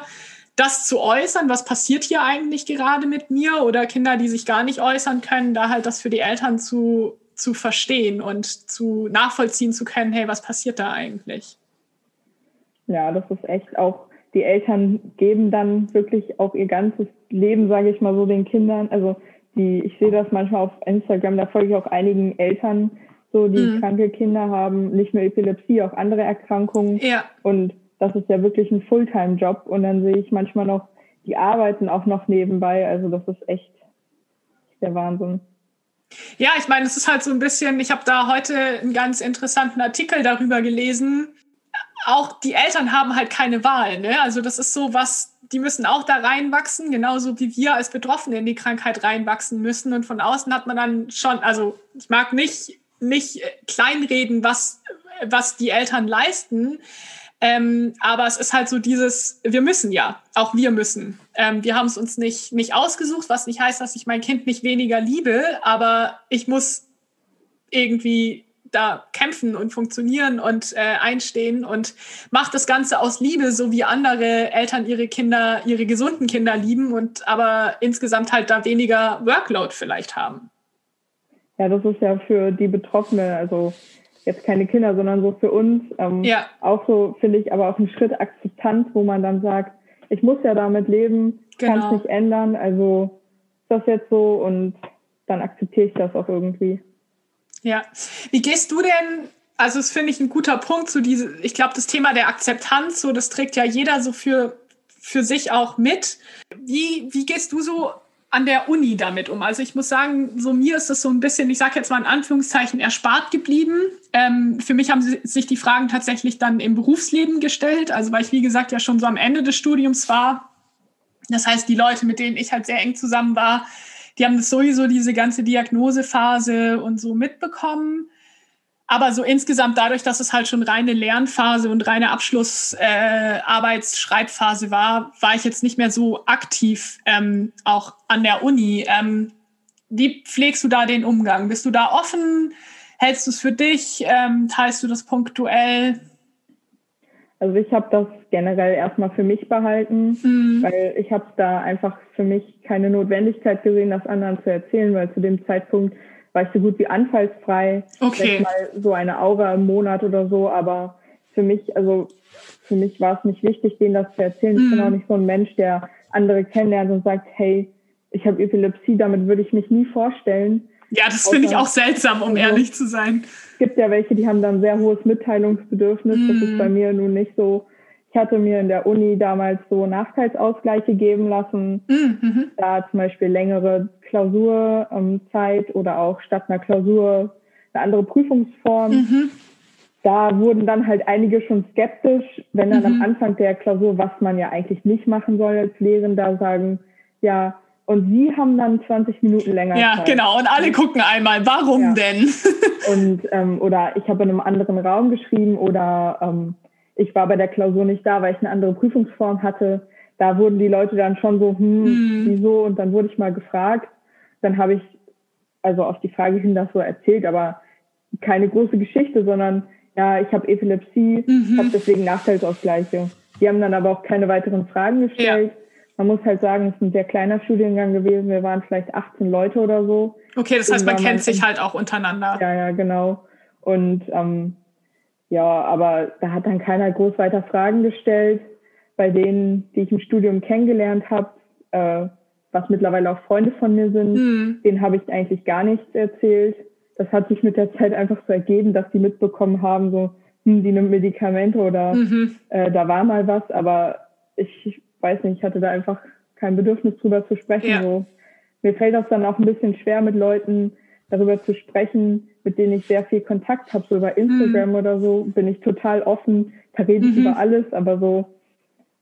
das zu äußern, was passiert hier eigentlich gerade mit mir oder Kinder, die sich gar nicht äußern können, da halt das für die Eltern zu, zu verstehen und zu nachvollziehen zu können, hey, was passiert da eigentlich? Ja, das ist echt auch, die Eltern geben dann wirklich auch ihr ganzes Leben, sage ich mal so, den Kindern. Also die, ich sehe das manchmal auf Instagram, da folge ich auch einigen Eltern, so die mhm. kranke Kinder haben, nicht nur Epilepsie, auch andere Erkrankungen. Ja. Und das ist ja wirklich ein Fulltime-Job und dann sehe ich manchmal noch, die arbeiten auch noch nebenbei. Also das ist echt der Wahnsinn. Ja, ich meine, es ist halt so ein bisschen, ich habe da heute einen ganz interessanten Artikel darüber gelesen. Auch die Eltern haben halt keine Wahl. Ne? Also das ist so was, die müssen auch da reinwachsen, genauso wie wir als Betroffene in die Krankheit reinwachsen müssen. Und von außen hat man dann schon, also ich mag nicht, nicht kleinreden, was, was die Eltern leisten. Ähm, aber es ist halt so dieses, wir müssen ja, auch wir müssen. Ähm, wir haben es uns nicht, nicht ausgesucht, was nicht heißt, dass ich mein Kind nicht weniger liebe, aber ich muss irgendwie da kämpfen und funktionieren und äh, einstehen und macht das Ganze aus Liebe, so wie andere Eltern ihre Kinder, ihre gesunden Kinder lieben und aber insgesamt halt da weniger Workload vielleicht haben. Ja, das ist ja für die Betroffene, also jetzt keine Kinder, sondern so für uns. Ähm, ja. Auch so finde ich aber auch ein Schritt Akzeptanz, wo man dann sagt, ich muss ja damit leben, genau. kann es nicht ändern, also ist das jetzt so und dann akzeptiere ich das auch irgendwie. Ja. Wie gehst du denn, also das finde ich ein guter Punkt, so diese, ich glaube, das Thema der Akzeptanz, so das trägt ja jeder so für, für sich auch mit. Wie, wie gehst du so an der Uni damit um? Also ich muss sagen, so mir ist das so ein bisschen, ich sage jetzt mal in Anführungszeichen, erspart geblieben. Ähm, für mich haben sich die Fragen tatsächlich dann im Berufsleben gestellt, also weil ich, wie gesagt, ja schon so am Ende des Studiums war. Das heißt, die Leute, mit denen ich halt sehr eng zusammen war, die haben das sowieso diese ganze Diagnosephase und so mitbekommen. Aber so insgesamt dadurch, dass es halt schon reine Lernphase und reine Abschlussarbeitsschreibphase äh, war, war ich jetzt nicht mehr so aktiv ähm, auch an der Uni. Ähm, wie pflegst du da den Umgang? Bist du da offen? Hältst du es für dich? Ähm, teilst du das punktuell? Also ich habe das generell erstmal für mich behalten, mhm. weil ich habe da einfach für mich keine Notwendigkeit gesehen, das anderen zu erzählen, weil zu dem Zeitpunkt war ich so gut wie anfallsfrei. Okay. Mal so eine Aura im Monat oder so, aber für mich, also für mich war es nicht wichtig, denen das zu erzählen. Mhm. Ich bin auch nicht so ein Mensch, der andere kennenlernt und sagt, hey, ich habe Epilepsie, damit würde ich mich nie vorstellen. Ja, das finde ich auch seltsam, um also, ehrlich zu sein. Es gibt ja welche, die haben dann sehr hohes Mitteilungsbedürfnis. Mm. Das ist bei mhm. mir nun nicht so. Ich hatte mir in der Uni damals so Nachteilsausgleiche geben lassen. Mm Da zum Beispiel längere Klausurzeit ähm, oder auch statt einer Klausur eine andere Prüfungsform. -hmm. Da wurden dann halt einige schon skeptisch, wenn dann -hmm. am Anfang der Klausur, was man ja eigentlich nicht machen soll als Lehrender, sagen, ja, und sie haben dann 20 Minuten länger. Ja, Zeit. genau. Und alle gucken einmal, warum ja. denn? und ähm, oder ich habe in einem anderen Raum geschrieben oder ähm, ich war bei der Klausur nicht da, weil ich eine andere Prüfungsform hatte. Da wurden die Leute dann schon so, hm, hm. wieso? Und dann wurde ich mal gefragt. Dann habe ich also auf die Frage hin das so erzählt, aber keine große Geschichte, sondern ja, ich habe Epilepsie, mhm. habe deswegen Nachteilsausgleiche. Die haben dann aber auch keine weiteren Fragen gestellt. Ja man muss halt sagen, es ist ein sehr kleiner Studiengang gewesen. Wir waren vielleicht 18 Leute oder so. Okay, das heißt, man kennt sich halt auch untereinander. Ja, ja, genau. Und ähm, ja, aber da hat dann keiner groß weiter Fragen gestellt. Bei denen, die ich im Studium kennengelernt habe, äh, was mittlerweile auch Freunde von mir sind, mhm. denen habe ich eigentlich gar nichts erzählt. Das hat sich mit der Zeit einfach so ergeben, dass die mitbekommen haben, so, hm, die nimmt Medikamente oder mhm. äh, da war mal was, aber ich weiß nicht, ich hatte da einfach kein Bedürfnis drüber zu sprechen. Ja. So. Mir fällt das dann auch ein bisschen schwer, mit Leuten darüber zu sprechen, mit denen ich sehr viel Kontakt habe, so über Instagram mhm. oder so, bin ich total offen, da rede ich mhm. über alles, aber so,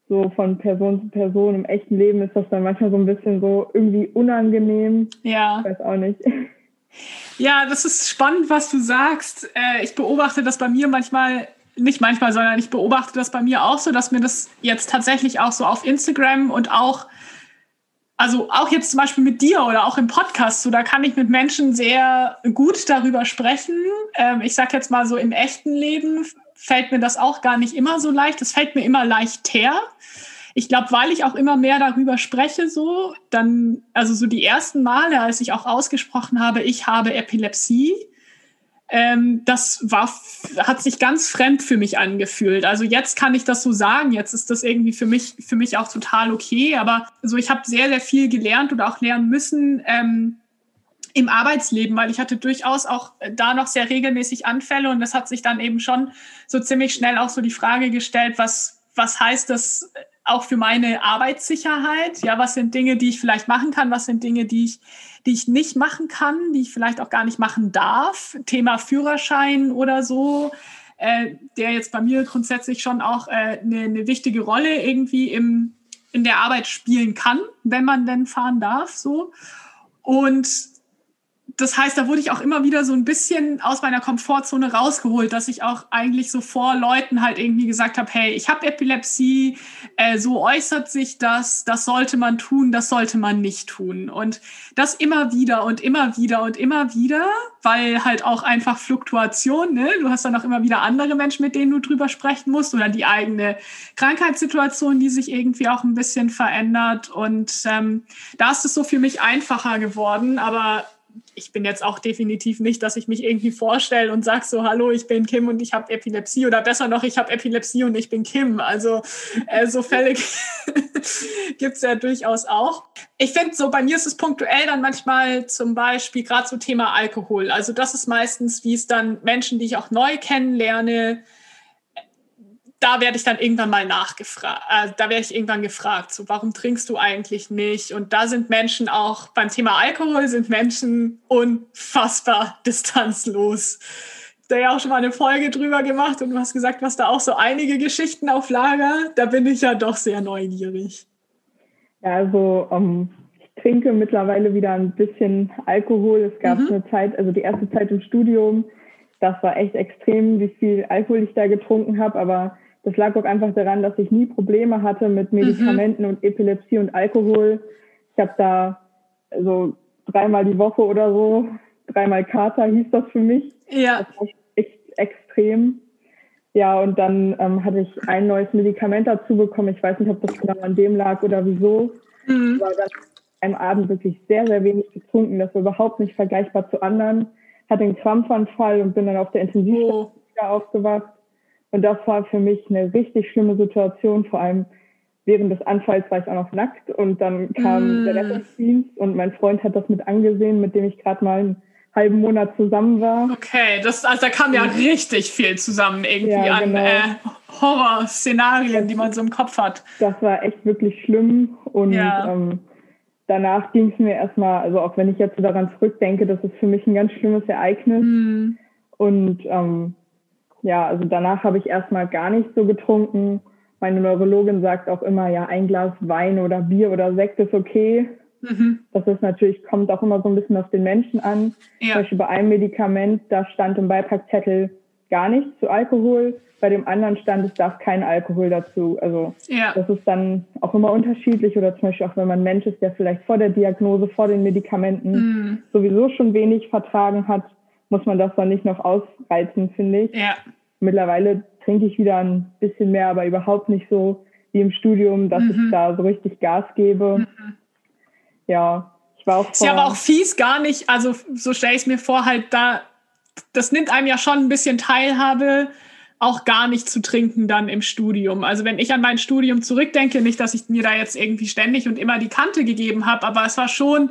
so von Person zu Person im echten Leben ist das dann manchmal so ein bisschen so irgendwie unangenehm. Ja. Ich weiß auch nicht. Ja, das ist spannend, was du sagst. Äh, ich beobachte das bei mir manchmal nicht manchmal, sondern ich beobachte das bei mir auch so, dass mir das jetzt tatsächlich auch so auf Instagram und auch, also auch jetzt zum Beispiel mit dir oder auch im Podcast, so da kann ich mit Menschen sehr gut darüber sprechen. Ähm, ich sag jetzt mal so im echten Leben fällt mir das auch gar nicht immer so leicht. Es fällt mir immer leichter. Ich glaube, weil ich auch immer mehr darüber spreche, so, dann, also so die ersten Male, als ich auch ausgesprochen habe, ich habe Epilepsie, ähm, das war, hat sich ganz fremd für mich angefühlt. Also jetzt kann ich das so sagen, jetzt ist das irgendwie für mich, für mich auch total okay. Aber so, ich habe sehr, sehr viel gelernt oder auch lernen müssen. Ähm, im Arbeitsleben, weil ich hatte durchaus auch da noch sehr regelmäßig Anfälle und das hat sich dann eben schon so ziemlich schnell auch so die Frage gestellt, was, was heißt das auch für meine Arbeitssicherheit? Ja, was sind Dinge, die ich vielleicht machen kann? Was sind Dinge, die ich die ich nicht machen kann, die ich vielleicht auch gar nicht machen darf. Thema Führerschein oder so, äh, der jetzt bei mir grundsätzlich schon auch äh, eine, eine wichtige Rolle irgendwie im, in der Arbeit spielen kann, wenn man denn fahren darf, so. Und das heißt, da wurde ich auch immer wieder so ein bisschen aus meiner Komfortzone rausgeholt, dass ich auch eigentlich so vor Leuten halt irgendwie gesagt habe, hey, ich habe Epilepsie, äh, so äußert sich das, das sollte man tun, das sollte man nicht tun. Und das immer wieder und immer wieder und immer wieder, weil halt auch einfach Fluktuation, ne? du hast dann auch immer wieder andere Menschen, mit denen du drüber sprechen musst oder die eigene Krankheitssituation, die sich irgendwie auch ein bisschen verändert. Und ähm, da ist es so für mich einfacher geworden, aber ich bin jetzt auch definitiv nicht, dass ich mich irgendwie vorstelle und sage so, hallo, ich bin Kim und ich habe Epilepsie oder besser noch, ich habe Epilepsie und ich bin Kim. Also äh, so Fälle gibt es ja durchaus auch. Ich finde so, bei mir ist es punktuell dann manchmal zum Beispiel gerade so Thema Alkohol. Also das ist meistens, wie es dann Menschen, die ich auch neu kennenlerne, da werde ich dann irgendwann mal nachgefragt, äh, da werde ich irgendwann gefragt, so warum trinkst du eigentlich nicht? Und da sind Menschen auch beim Thema Alkohol sind Menschen unfassbar distanzlos. Da ja auch schon mal eine Folge drüber gemacht und du hast gesagt, was da auch so einige Geschichten auf Lager. Da bin ich ja doch sehr neugierig. Ja, also um, ich trinke mittlerweile wieder ein bisschen Alkohol. Es gab mhm. eine Zeit, also die erste Zeit im Studium, das war echt extrem, wie viel Alkohol ich da getrunken habe, aber das lag auch einfach daran, dass ich nie Probleme hatte mit Medikamenten mhm. und Epilepsie und Alkohol. Ich habe da so dreimal die Woche oder so, dreimal Kater hieß das für mich. Ja. Das war echt extrem. Ja, und dann ähm, hatte ich ein neues Medikament dazu bekommen. Ich weiß nicht, ob das genau an dem lag oder wieso. Mhm. Aber dann einem Abend wirklich sehr, sehr wenig getrunken. Das war überhaupt nicht vergleichbar zu anderen. Hatte einen Krampfanfall und bin dann auf der Intensivstation oh. wieder aufgewacht. Und das war für mich eine richtig schlimme Situation. Vor allem während des Anfalls war ich auch noch nackt und dann kam mm. der Rettungsdienst und mein Freund hat das mit angesehen, mit dem ich gerade mal einen halben Monat zusammen war. Okay, das, also da kam ja richtig viel zusammen irgendwie ja, genau. an äh, Horrorszenarien, die man so im Kopf hat. Das war echt wirklich schlimm und ja. ähm, danach ging es mir erstmal, also auch wenn ich jetzt so daran zurückdenke, das ist für mich ein ganz schlimmes Ereignis. Mm. Und ähm, ja, also danach habe ich erstmal gar nicht so getrunken. Meine Neurologin sagt auch immer, ja, ein Glas Wein oder Bier oder Sekt ist okay. Mhm. Das ist natürlich, kommt auch immer so ein bisschen auf den Menschen an. Ja. Zum Beispiel bei einem Medikament, da stand im Beipackzettel gar nichts zu Alkohol. Bei dem anderen stand, es darf kein Alkohol dazu. Also ja. das ist dann auch immer unterschiedlich. Oder zum Beispiel auch, wenn man ein Mensch ist, der vielleicht vor der Diagnose, vor den Medikamenten mhm. sowieso schon wenig vertragen hat, muss man das dann nicht noch ausreizen, finde ich. Ja. Mittlerweile trinke ich wieder ein bisschen mehr, aber überhaupt nicht so wie im Studium, dass mhm. ich da so richtig Gas gebe. Mhm. Ja, ich war auch. Ist ja aber auch fies gar nicht, also so stelle ich es mir vor, halt da, das nimmt einem ja schon ein bisschen Teilhabe auch gar nicht zu trinken dann im Studium. Also wenn ich an mein Studium zurückdenke, nicht, dass ich mir da jetzt irgendwie ständig und immer die Kante gegeben habe, aber es war schon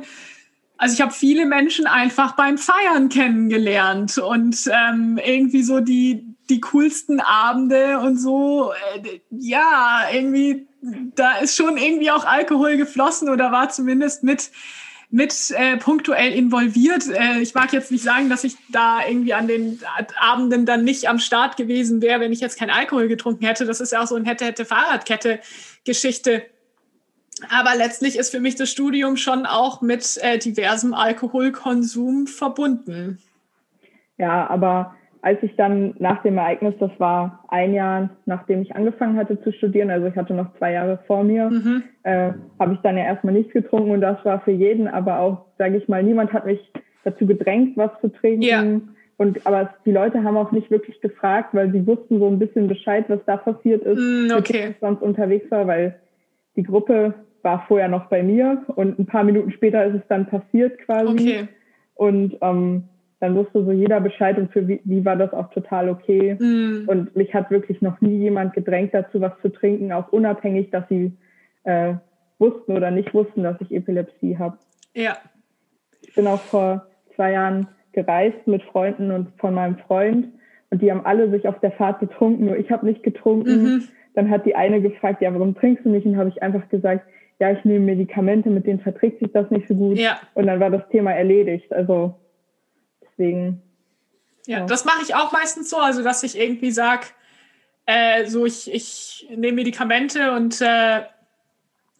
also ich habe viele Menschen einfach beim Feiern kennengelernt und ähm, irgendwie so die, die coolsten Abende und so, äh, ja, irgendwie, da ist schon irgendwie auch Alkohol geflossen oder war zumindest mit, mit äh, punktuell involviert. Äh, ich mag jetzt nicht sagen, dass ich da irgendwie an den Abenden dann nicht am Start gewesen wäre, wenn ich jetzt kein Alkohol getrunken hätte. Das ist ja auch so ein hätte, hätte Fahrradkette-Geschichte. Aber letztlich ist für mich das Studium schon auch mit äh, diversem Alkoholkonsum verbunden. Ja, aber als ich dann nach dem Ereignis, das war ein Jahr, nachdem ich angefangen hatte zu studieren, also ich hatte noch zwei Jahre vor mir, mhm. äh, habe ich dann ja erstmal nichts getrunken und das war für jeden, aber auch, sage ich mal, niemand hat mich dazu gedrängt, was zu trinken. Ja. Und aber die Leute haben auch nicht wirklich gefragt, weil sie wussten so ein bisschen Bescheid, was da passiert ist, mm, okay. ich sonst unterwegs war, weil die Gruppe war vorher noch bei mir und ein paar Minuten später ist es dann passiert quasi. Okay. Und ähm, dann wusste so jeder Bescheid und für die war das auch total okay. Mm. Und mich hat wirklich noch nie jemand gedrängt dazu, was zu trinken, auch unabhängig, dass sie äh, wussten oder nicht wussten, dass ich Epilepsie habe. Ja. Ich bin auch vor zwei Jahren gereist mit Freunden und von meinem Freund und die haben alle sich auf der Fahrt betrunken, nur ich habe nicht getrunken. Mhm. Dann hat die eine gefragt, ja, warum trinkst du nicht? Und habe ich einfach gesagt, ja, ich nehme Medikamente, mit denen verträgt sich das nicht so gut. Ja. Und dann war das Thema erledigt. Also deswegen. Ja, ja. das mache ich auch meistens so, also dass ich irgendwie sage, äh, so ich, ich nehme Medikamente und äh,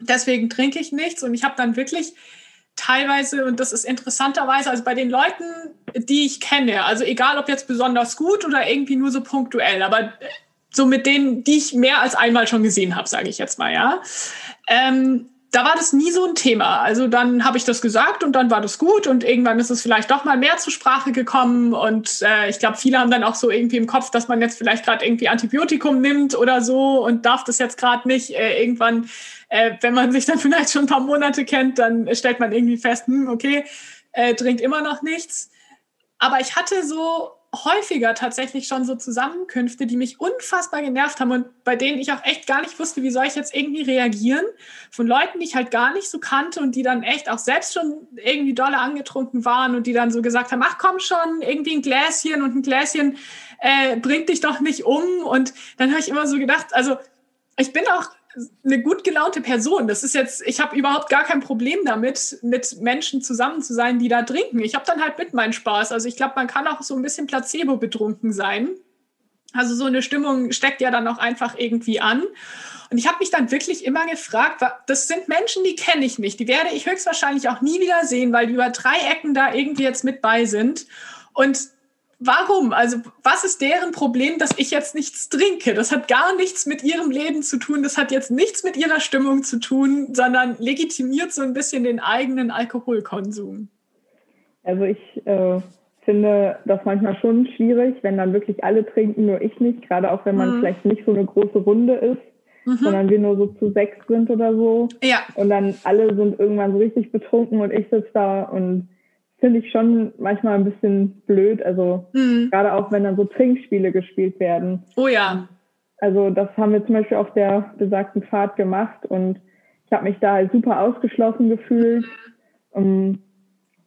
deswegen trinke ich nichts. Und ich habe dann wirklich teilweise, und das ist interessanterweise, also bei den Leuten, die ich kenne, also egal ob jetzt besonders gut oder irgendwie nur so punktuell, aber so mit denen, die ich mehr als einmal schon gesehen habe, sage ich jetzt mal, ja. Ähm, da war das nie so ein Thema. Also dann habe ich das gesagt und dann war das gut und irgendwann ist es vielleicht doch mal mehr zur Sprache gekommen und äh, ich glaube, viele haben dann auch so irgendwie im Kopf, dass man jetzt vielleicht gerade irgendwie Antibiotikum nimmt oder so und darf das jetzt gerade nicht. Äh, irgendwann, äh, wenn man sich dann vielleicht schon ein paar Monate kennt, dann stellt man irgendwie fest, hm, okay, äh, trinkt immer noch nichts. Aber ich hatte so häufiger tatsächlich schon so Zusammenkünfte, die mich unfassbar genervt haben und bei denen ich auch echt gar nicht wusste, wie soll ich jetzt irgendwie reagieren. Von Leuten, die ich halt gar nicht so kannte und die dann echt auch selbst schon irgendwie dolle angetrunken waren und die dann so gesagt haben, ach komm schon, irgendwie ein Gläschen und ein Gläschen äh, bringt dich doch nicht um. Und dann habe ich immer so gedacht, also ich bin auch eine gut gelaunte Person. Das ist jetzt, ich habe überhaupt gar kein Problem damit, mit Menschen zusammen zu sein, die da trinken. Ich habe dann halt mit meinen Spaß. Also ich glaube, man kann auch so ein bisschen placebo betrunken sein. Also so eine Stimmung steckt ja dann auch einfach irgendwie an. Und ich habe mich dann wirklich immer gefragt, das sind Menschen, die kenne ich nicht. Die werde ich höchstwahrscheinlich auch nie wieder sehen, weil die über drei Ecken da irgendwie jetzt mit bei sind. Und warum? Also was ist deren Problem, dass ich jetzt nichts trinke? Das hat gar nichts mit ihrem Leben zu tun. Das hat jetzt nichts mit ihrer Stimmung zu tun, sondern legitimiert so ein bisschen den eigenen Alkoholkonsum. Also ich äh, finde das manchmal schon schwierig, wenn dann wirklich alle trinken, nur ich nicht. Gerade auch wenn man mhm. vielleicht nicht so eine große Runde ist, mhm. sondern wir nur so zu sechs sind oder so. Ja. Und dann alle sind irgendwann so richtig betrunken und ich sitze da und finde ich schon manchmal ein bisschen blöd. Also mhm. gerade auch wenn dann so Trinkspiele gespielt werden. Oh ja. Also das haben wir zum Beispiel auf der besagten Fahrt gemacht und ich habe mich da halt super ausgeschlossen gefühlt. Um, ähm,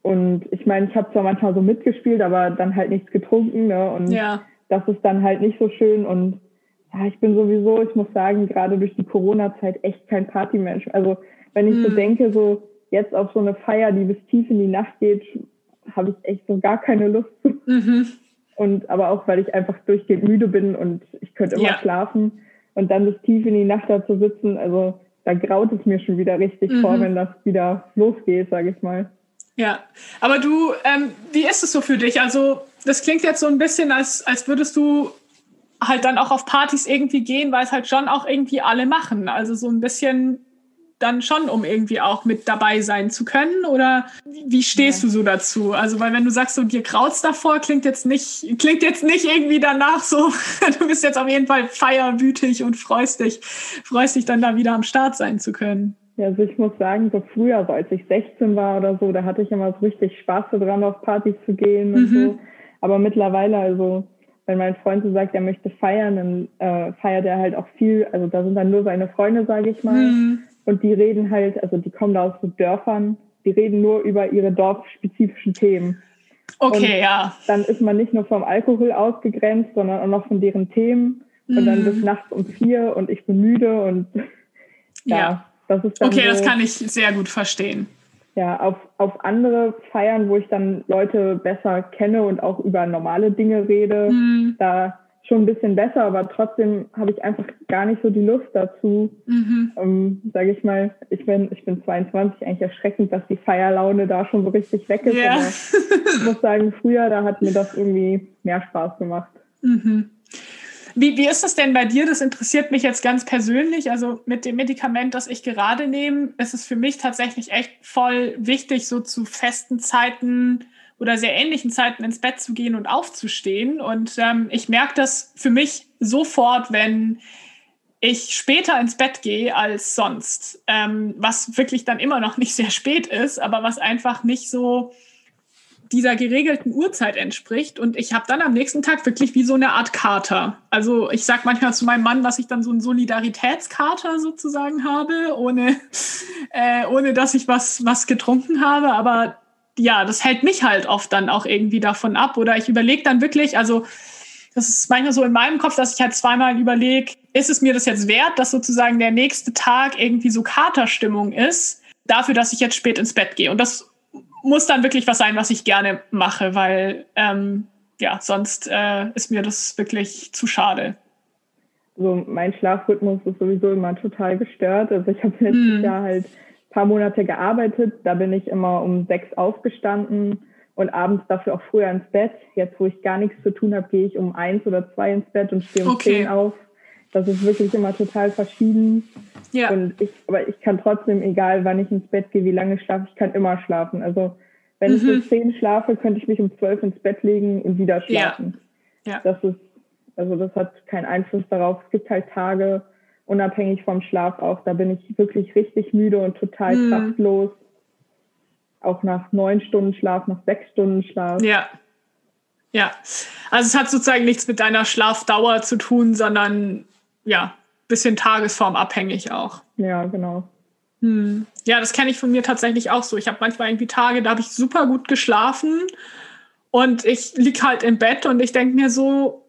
und ich meine, ich habe zwar manchmal so mitgespielt, aber dann halt nichts getrunken. Ne? Und ja. das ist dann halt nicht so schön. Und ja, ich bin sowieso, ich muss sagen, gerade durch die Corona-Zeit echt kein Partymensch. Also wenn ich mhm. so denke, so jetzt auf so eine Feier, die bis tief in die Nacht geht, habe ich echt so gar keine Lust. Mhm. Und aber auch, weil ich einfach durchgehend müde bin und ich könnte immer ja. schlafen und dann bis tief in die Nacht da zu sitzen, also da graut es mir schon wieder richtig mhm. vor, wenn das wieder losgeht, sage ich mal. Ja, aber du, ähm, wie ist es so für dich? Also das klingt jetzt so ein bisschen, als, als würdest du halt dann auch auf Partys irgendwie gehen, weil es halt schon auch irgendwie alle machen. Also so ein bisschen dann schon, um irgendwie auch mit dabei sein zu können? Oder wie stehst ja. du so dazu? Also, weil wenn du sagst, so dir kraut's davor, klingt jetzt nicht, klingt jetzt nicht irgendwie danach so, du bist jetzt auf jeden Fall feierwütig und freust dich, freust dich dann da wieder am Start sein zu können. Ja, also ich muss sagen, so früher, so als ich 16 war oder so, da hatte ich immer so richtig Spaß daran, auf Partys zu gehen und mhm. so. Aber mittlerweile, also wenn mein Freund so sagt, er möchte feiern, dann äh, feiert er halt auch viel. Also da sind dann nur seine Freunde, sage ich mal. Mhm. Und die reden halt, also die kommen da aus so Dörfern, die reden nur über ihre dorfspezifischen Themen. Okay, und ja. Dann ist man nicht nur vom Alkohol ausgegrenzt, sondern auch noch von deren Themen. Mhm. Und dann mhm. bis nachts um vier und ich bin müde und ja. ja das ist dann okay, so, das kann ich sehr gut verstehen. Ja, auf, auf andere Feiern, wo ich dann Leute besser kenne und auch über normale Dinge rede, mhm. da schon ein bisschen besser, aber trotzdem habe ich einfach gar nicht so die Lust dazu. Mhm. Ähm, Sage ich mal, ich bin, ich bin 22, eigentlich erschreckend, dass die Feierlaune da schon so richtig weg ist. Ja. ich muss sagen, früher, da hat mir das irgendwie mehr Spaß gemacht. Mhm. Wie, wie ist das denn bei dir? Das interessiert mich jetzt ganz persönlich. Also mit dem Medikament, das ich gerade nehme, ist es für mich tatsächlich echt voll wichtig, so zu festen Zeiten oder sehr ähnlichen Zeiten ins Bett zu gehen und aufzustehen. Und ähm, ich merke das für mich sofort, wenn ich später ins Bett gehe als sonst, ähm, was wirklich dann immer noch nicht sehr spät ist, aber was einfach nicht so dieser geregelten Uhrzeit entspricht. Und ich habe dann am nächsten Tag wirklich wie so eine Art Kater. Also ich sage manchmal zu meinem Mann, dass ich dann so einen Solidaritätskater sozusagen habe, ohne, äh, ohne dass ich was, was getrunken habe. Aber ja, das hält mich halt oft dann auch irgendwie davon ab. Oder ich überlege dann wirklich, also das ist manchmal so in meinem Kopf, dass ich halt zweimal überlege, ist es mir das jetzt wert, dass sozusagen der nächste Tag irgendwie so Katerstimmung ist, dafür, dass ich jetzt spät ins Bett gehe. Und das muss dann wirklich was sein, was ich gerne mache, weil ähm, ja, sonst äh, ist mir das wirklich zu schade. So, mein Schlafrhythmus ist sowieso immer total gestört. Also ich habe letztes hm. Jahr halt paar Monate gearbeitet. Da bin ich immer um sechs aufgestanden und abends dafür auch früher ins Bett. Jetzt, wo ich gar nichts zu tun habe, gehe ich um eins oder zwei ins Bett und stehe um okay. zehn auf. Das ist wirklich immer total verschieden. Ja. Und ich, aber ich kann trotzdem, egal wann ich ins Bett gehe, wie lange ich schlafe, ich kann immer schlafen. Also wenn mhm. ich um zehn schlafe, könnte ich mich um zwölf ins Bett legen und wieder schlafen. Ja. ja. Das ist, also das hat keinen Einfluss darauf. Es gibt halt Tage, unabhängig vom Schlaf auch, da bin ich wirklich richtig müde und total mhm. kraftlos. Auch nach neun Stunden Schlaf, nach sechs Stunden Schlaf. Ja. Ja. Also es hat sozusagen nichts mit deiner Schlafdauer zu tun, sondern ja, bisschen tagesformabhängig auch. Ja, genau. Hm. Ja, das kenne ich von mir tatsächlich auch so. Ich habe manchmal irgendwie Tage, da habe ich super gut geschlafen und ich liege halt im Bett und ich denke mir so,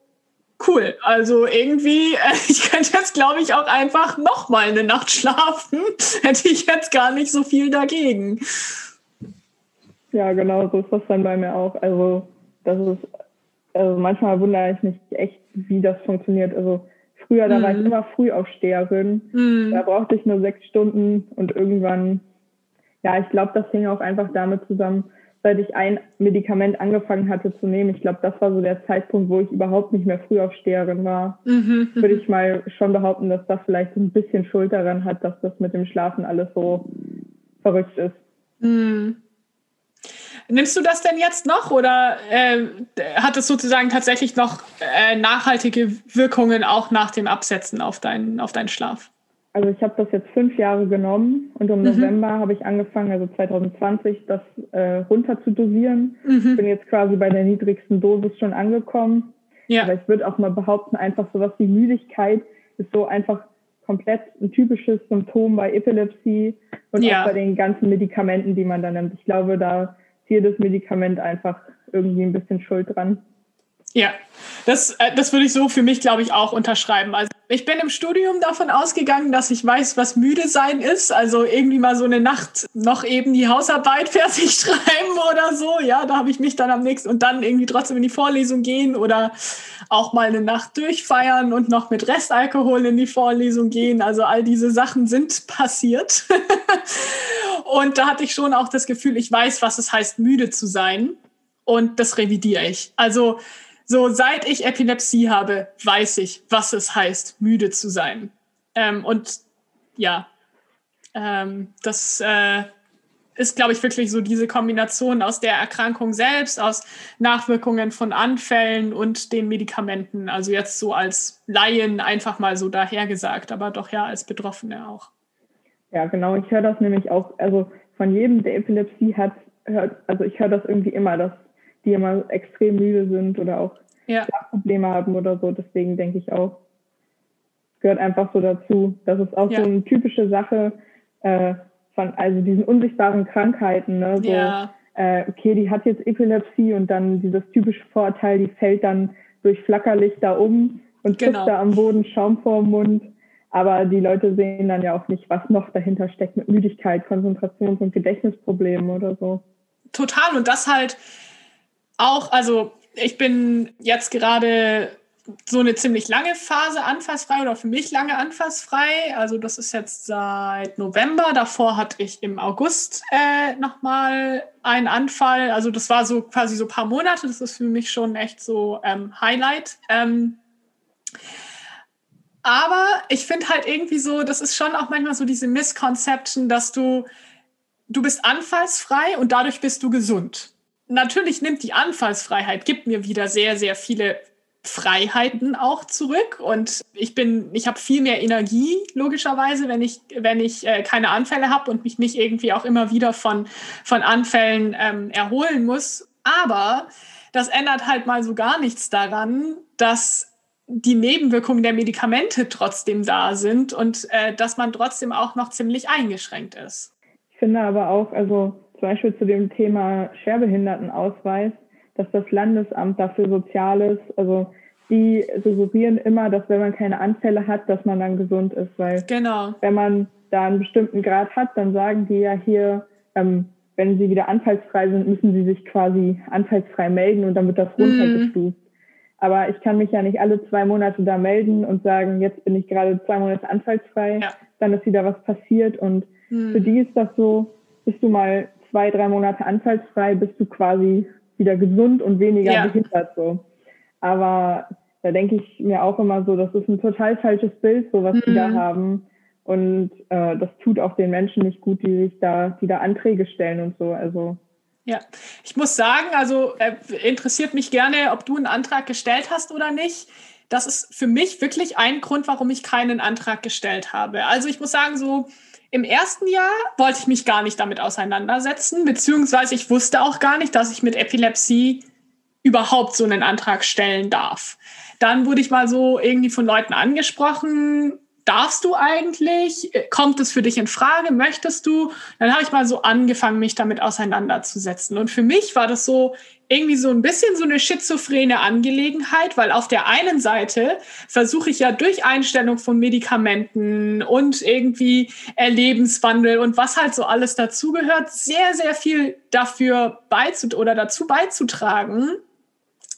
cool. Also irgendwie, äh, ich könnte jetzt, glaube ich, auch einfach noch mal eine Nacht schlafen. Hätte ich jetzt gar nicht so viel dagegen. Ja, genau, so ist das dann bei mir auch. Also, das ist, also manchmal wundere ich mich echt, wie das funktioniert. Also, Früher, da mhm. war ich mhm. immer Frühaufsteherin. Mhm. Da brauchte ich nur sechs Stunden und irgendwann, ja, ich glaube, das hing auch einfach damit zusammen, seit ich ein Medikament angefangen hatte zu nehmen. Ich glaube, das war so der Zeitpunkt, wo ich überhaupt nicht mehr Frühaufsteherin war. Mhm. Würde ich mal schon behaupten, dass das vielleicht ein bisschen Schuld daran hat, dass das mit dem Schlafen alles so verrückt ist. Mhm. Nimmst du das denn jetzt noch oder äh, hat es sozusagen tatsächlich noch äh, nachhaltige Wirkungen auch nach dem Absetzen auf deinen, auf deinen Schlaf? Also ich habe das jetzt fünf Jahre genommen und im mhm. November habe ich angefangen, also 2020, das äh, runter zu dosieren. Mhm. Bin jetzt quasi bei der niedrigsten Dosis schon angekommen. Ja. Aber ich würde auch mal behaupten, einfach sowas wie Müdigkeit ist so einfach komplett ein typisches Symptom bei Epilepsie und ja. auch bei den ganzen Medikamenten, die man da nimmt. Ich glaube, da ist jedes Medikament einfach irgendwie ein bisschen schuld dran. Ja, das, äh, das würde ich so für mich, glaube ich, auch unterschreiben. Also ich bin im Studium davon ausgegangen, dass ich weiß, was müde sein ist. Also irgendwie mal so eine Nacht noch eben die Hausarbeit fertig schreiben oder so. Ja, da habe ich mich dann am nächsten und dann irgendwie trotzdem in die Vorlesung gehen oder auch mal eine Nacht durchfeiern und noch mit Restalkohol in die Vorlesung gehen. Also all diese Sachen sind passiert. und da hatte ich schon auch das Gefühl, ich weiß, was es heißt, müde zu sein. Und das revidiere ich. Also so, seit ich Epilepsie habe, weiß ich, was es heißt, müde zu sein. Ähm, und ja, ähm, das äh, ist, glaube ich, wirklich so diese Kombination aus der Erkrankung selbst, aus Nachwirkungen von Anfällen und den Medikamenten. Also jetzt so als Laien einfach mal so dahergesagt, aber doch ja als Betroffene auch. Ja, genau. Ich höre das nämlich auch, also von jedem, der Epilepsie hat, hört, also ich höre das irgendwie immer, dass die immer extrem müde sind oder auch ja. Probleme haben oder so. Deswegen denke ich auch, gehört einfach so dazu. Das ist auch ja. so eine typische Sache äh, von also diesen unsichtbaren Krankheiten. Ne? So, ja. äh, okay, die hat jetzt Epilepsie und dann dieses typische Vorteil, die fällt dann durch Flackerlicht da um und genau. da am Boden Schaum vor dem Mund. Aber die Leute sehen dann ja auch nicht, was noch dahinter steckt mit Müdigkeit, Konzentrations- und Gedächtnisproblemen oder so. Total. Und das halt auch, also ich bin jetzt gerade so eine ziemlich lange Phase anfassfrei oder für mich lange anfassfrei. Also das ist jetzt seit November. Davor hatte ich im August äh, nochmal einen Anfall. Also das war so quasi so ein paar Monate. Das ist für mich schon echt so ähm, Highlight. Ähm, aber ich finde halt irgendwie so, das ist schon auch manchmal so diese Misconception, dass du, du bist anfallsfrei und dadurch bist du gesund natürlich nimmt die Anfallsfreiheit, gibt mir wieder sehr, sehr viele Freiheiten auch zurück und ich bin, ich habe viel mehr Energie logischerweise, wenn ich, wenn ich äh, keine Anfälle habe und mich nicht irgendwie auch immer wieder von von Anfällen ähm, erholen muss. Aber das ändert halt mal so gar nichts daran, dass die Nebenwirkungen der Medikamente trotzdem da sind und äh, dass man trotzdem auch noch ziemlich eingeschränkt ist. Ich finde aber auch, also zum Beispiel zu dem Thema Schwerbehindertenausweis, dass das Landesamt dafür Soziales, also die suggerieren immer, dass wenn man keine Anfälle hat, dass man dann gesund ist, weil genau. wenn man da einen bestimmten Grad hat, dann sagen die ja hier, ähm, wenn sie wieder anfallsfrei sind, müssen sie sich quasi anfallsfrei melden und dann wird das mhm. runtergestuft. Mhm. Aber ich kann mich ja nicht alle zwei Monate da melden und sagen, jetzt bin ich gerade zwei Monate anfallsfrei, ja. dann ist wieder was passiert und mhm. für die ist das so, bist du mal zwei, drei Monate anfallsfrei, bist du quasi wieder gesund und weniger ja. behindert so. Aber da denke ich mir auch immer so, das ist ein total falsches Bild, so was mhm. die da mhm. haben. Und äh, das tut auch den Menschen nicht gut, die sich da, die da Anträge stellen und so. Also ja, ich muss sagen, also äh, interessiert mich gerne, ob du einen Antrag gestellt hast oder nicht. Das ist für mich wirklich ein Grund, warum ich keinen Antrag gestellt habe. Also ich muss sagen, so im ersten Jahr wollte ich mich gar nicht damit auseinandersetzen, beziehungsweise ich wusste auch gar nicht, dass ich mit Epilepsie überhaupt so einen Antrag stellen darf. Dann wurde ich mal so irgendwie von Leuten angesprochen, darfst du eigentlich? Kommt es für dich in Frage? Möchtest du? Dann habe ich mal so angefangen, mich damit auseinanderzusetzen. Und für mich war das so irgendwie so ein bisschen so eine schizophrene Angelegenheit, weil auf der einen Seite versuche ich ja durch Einstellung von Medikamenten und irgendwie Lebenswandel und was halt so alles dazugehört, sehr, sehr viel dafür beizut oder dazu beizutragen,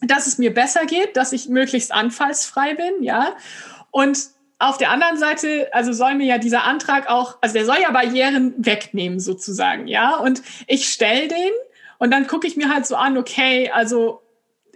dass es mir besser geht, dass ich möglichst anfallsfrei bin, ja. Und auf der anderen Seite, also soll mir ja dieser Antrag auch, also der soll ja Barrieren wegnehmen sozusagen, ja. Und ich stelle den und dann gucke ich mir halt so an, okay, also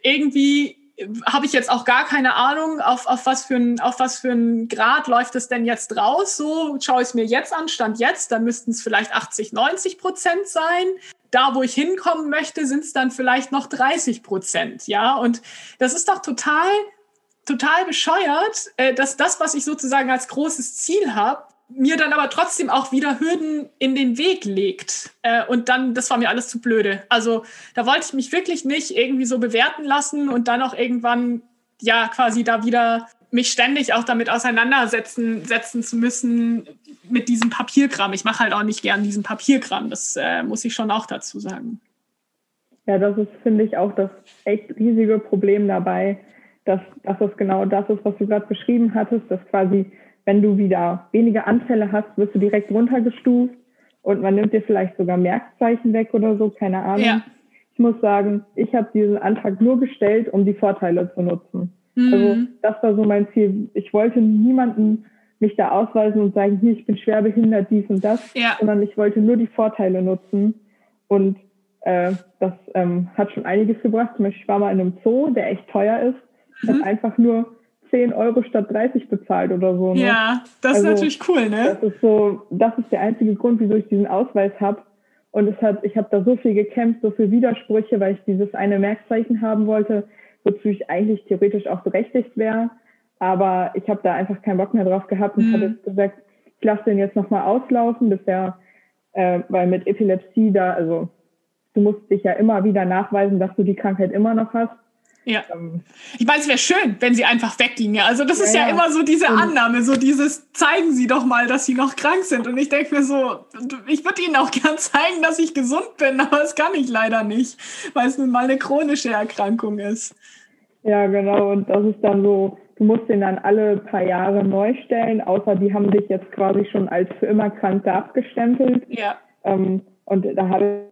irgendwie habe ich jetzt auch gar keine Ahnung, auf, auf, was für ein, auf was für ein Grad läuft es denn jetzt raus. So schaue ich es mir jetzt an, stand jetzt, dann müssten es vielleicht 80, 90 Prozent sein. da, wo ich hinkommen möchte, sind es dann vielleicht noch 30 Prozent. Ja, und das ist doch total, total bescheuert, äh, dass das, was ich sozusagen als großes Ziel habe, mir dann aber trotzdem auch wieder Hürden in den Weg legt. Äh, und dann, das war mir alles zu blöde. Also da wollte ich mich wirklich nicht irgendwie so bewerten lassen und dann auch irgendwann ja quasi da wieder mich ständig auch damit auseinandersetzen setzen zu müssen mit diesem Papierkram. Ich mache halt auch nicht gern diesen Papierkram. Das äh, muss ich schon auch dazu sagen. Ja, das ist, finde ich, auch das echt riesige Problem dabei, dass, dass das genau das ist, was du gerade beschrieben hattest, dass quasi wenn du wieder weniger Anfälle hast, wirst du direkt runtergestuft und man nimmt dir vielleicht sogar Merkzeichen weg oder so, keine Ahnung. Ja. Ich muss sagen, ich habe diesen Antrag nur gestellt, um die Vorteile zu nutzen. Mhm. Also das war so mein Ziel. Ich wollte niemanden mich da ausweisen und sagen, hier, ich bin schwerbehindert, dies und das, ja. sondern ich wollte nur die Vorteile nutzen. Und äh, das ähm, hat schon einiges gebracht. Zum Beispiel, ich war mal in einem Zoo, der echt teuer ist. Ich mhm. habe einfach nur 10 Euro statt 30 bezahlt oder so. Ne? Ja, das also, ist natürlich cool, ne? Das ist so, das ist der einzige Grund, wieso ich diesen Ausweis habe. Und es hat, ich habe da so viel gekämpft, so viele Widersprüche, weil ich dieses eine Merkzeichen haben wollte, wozu ich eigentlich theoretisch auch berechtigt wäre. Aber ich habe da einfach keinen Bock mehr drauf gehabt und mhm. habe jetzt gesagt, ich lasse den jetzt nochmal auslaufen, bisher, äh, weil mit Epilepsie da, also du musst dich ja immer wieder nachweisen, dass du die Krankheit immer noch hast. Ja. Ähm, ich meine, es wäre schön, wenn sie einfach wegginge. Also das ja, ist ja, ja, immer so diese Annahme, so dieses, zeigen Sie doch mal, dass Sie noch krank sind. Und ich denke mir so, ich würde Ihnen auch gern zeigen, dass ich gesund bin, aber das kann ich leider nicht, weil es nun mal eine chronische Erkrankung ist. Ja, genau. Und das ist dann so, du musst den dann alle paar Jahre neu stellen, außer die haben dich jetzt quasi schon als für immer Kranke abgestempelt. Ja. Ähm, und da habe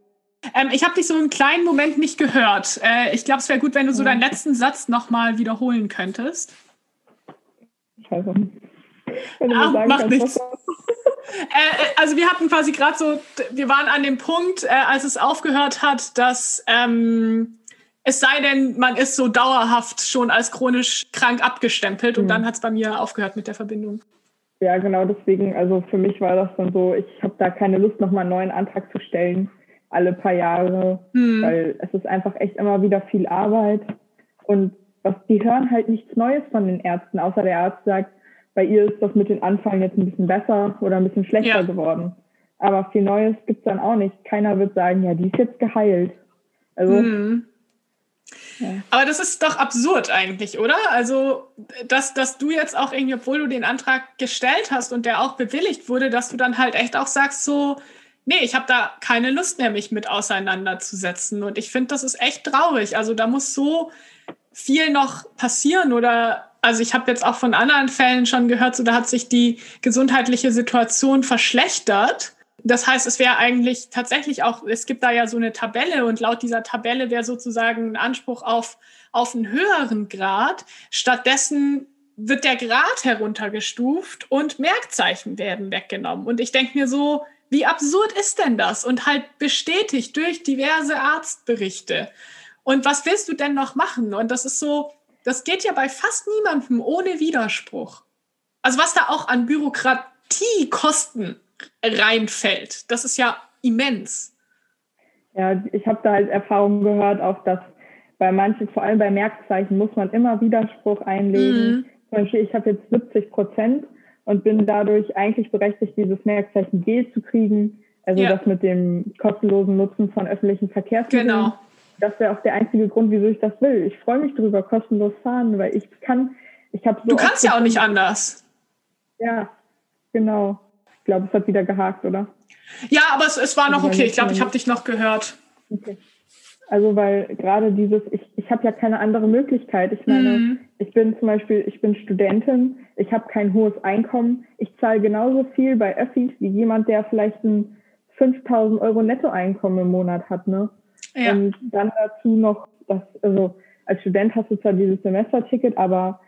ähm, ich habe dich so einen kleinen Moment nicht gehört. Äh, ich glaube, es wäre gut, wenn du so deinen letzten Satz nochmal wiederholen könntest. Scheiße. Ah, macht nichts. äh, also wir hatten quasi gerade so, wir waren an dem Punkt, äh, als es aufgehört hat, dass ähm, es sei denn, man ist so dauerhaft schon als chronisch krank abgestempelt und mhm. dann hat es bei mir aufgehört mit der Verbindung. Ja, genau deswegen, also für mich war das dann so, ich habe da keine Lust, nochmal einen neuen Antrag zu stellen alle paar Jahre, mhm. weil es ist einfach echt immer wieder viel Arbeit und was, die hören halt nichts Neues von den Ärzten, außer der Arzt sagt, bei ihr ist das mit den Anfallen jetzt ein bisschen besser oder ein bisschen schlechter ja. geworden. Aber viel Neues gibt's dann auch nicht. Keiner wird sagen, ja, die ist jetzt geheilt. Also. Ja. Aber das ist doch absurd eigentlich, oder? Also, dass, dass du jetzt auch irgendwie, obwohl du den Antrag gestellt hast und der auch bewilligt wurde, dass du dann halt echt auch sagst, so, nee, ich habe da keine Lust mehr, mich mit auseinanderzusetzen. Und ich finde, das ist echt traurig. Also da muss so viel noch passieren oder also ich habe jetzt auch von anderen Fällen schon gehört, so da hat sich die gesundheitliche Situation verschlechtert. Das heißt, es wäre eigentlich tatsächlich auch, es gibt da ja so eine Tabelle und laut dieser Tabelle wäre sozusagen ein Anspruch auf, auf einen höheren Grad. Stattdessen wird der Grad heruntergestuft und Merkzeichen werden weggenommen. Und ich denke mir so, wie absurd ist denn das? Und halt bestätigt durch diverse Arztberichte. Und was willst du denn noch machen? Und das ist so, das geht ja bei fast niemandem ohne Widerspruch. Also was da auch an Bürokratiekosten reinfällt, das ist ja immens. Ja, ich habe da halt Erfahrungen gehört, auch dass bei manchen, vor allem bei Merkzeichen, muss man immer Widerspruch einlegen. Mhm. Zum Beispiel, ich habe jetzt 70 Prozent und bin dadurch eigentlich berechtigt, dieses Merkzeichen G zu kriegen. Also ja. das mit dem kostenlosen Nutzen von öffentlichen Verkehrsmitteln. Genau. Das wäre auch der einzige Grund, wieso ich das will. Ich freue mich darüber, kostenlos fahren, weil ich kann, ich habe so. Du kannst ja auch nicht anders. Ja, genau. Ich glaube, es hat wieder gehakt, oder? Ja, aber es, es war noch okay. Ich glaube, ich habe dich noch gehört. Okay. Also weil gerade dieses, ich, ich habe ja keine andere Möglichkeit. Ich meine, mhm. ich bin zum Beispiel, ich bin Studentin, ich habe kein hohes Einkommen. Ich zahle genauso viel bei Öffis wie jemand, der vielleicht ein 5000 Euro Nettoeinkommen im Monat hat. Ne? Ja. Und dann dazu noch, dass, also als Student hast du zwar dieses Semesterticket, aber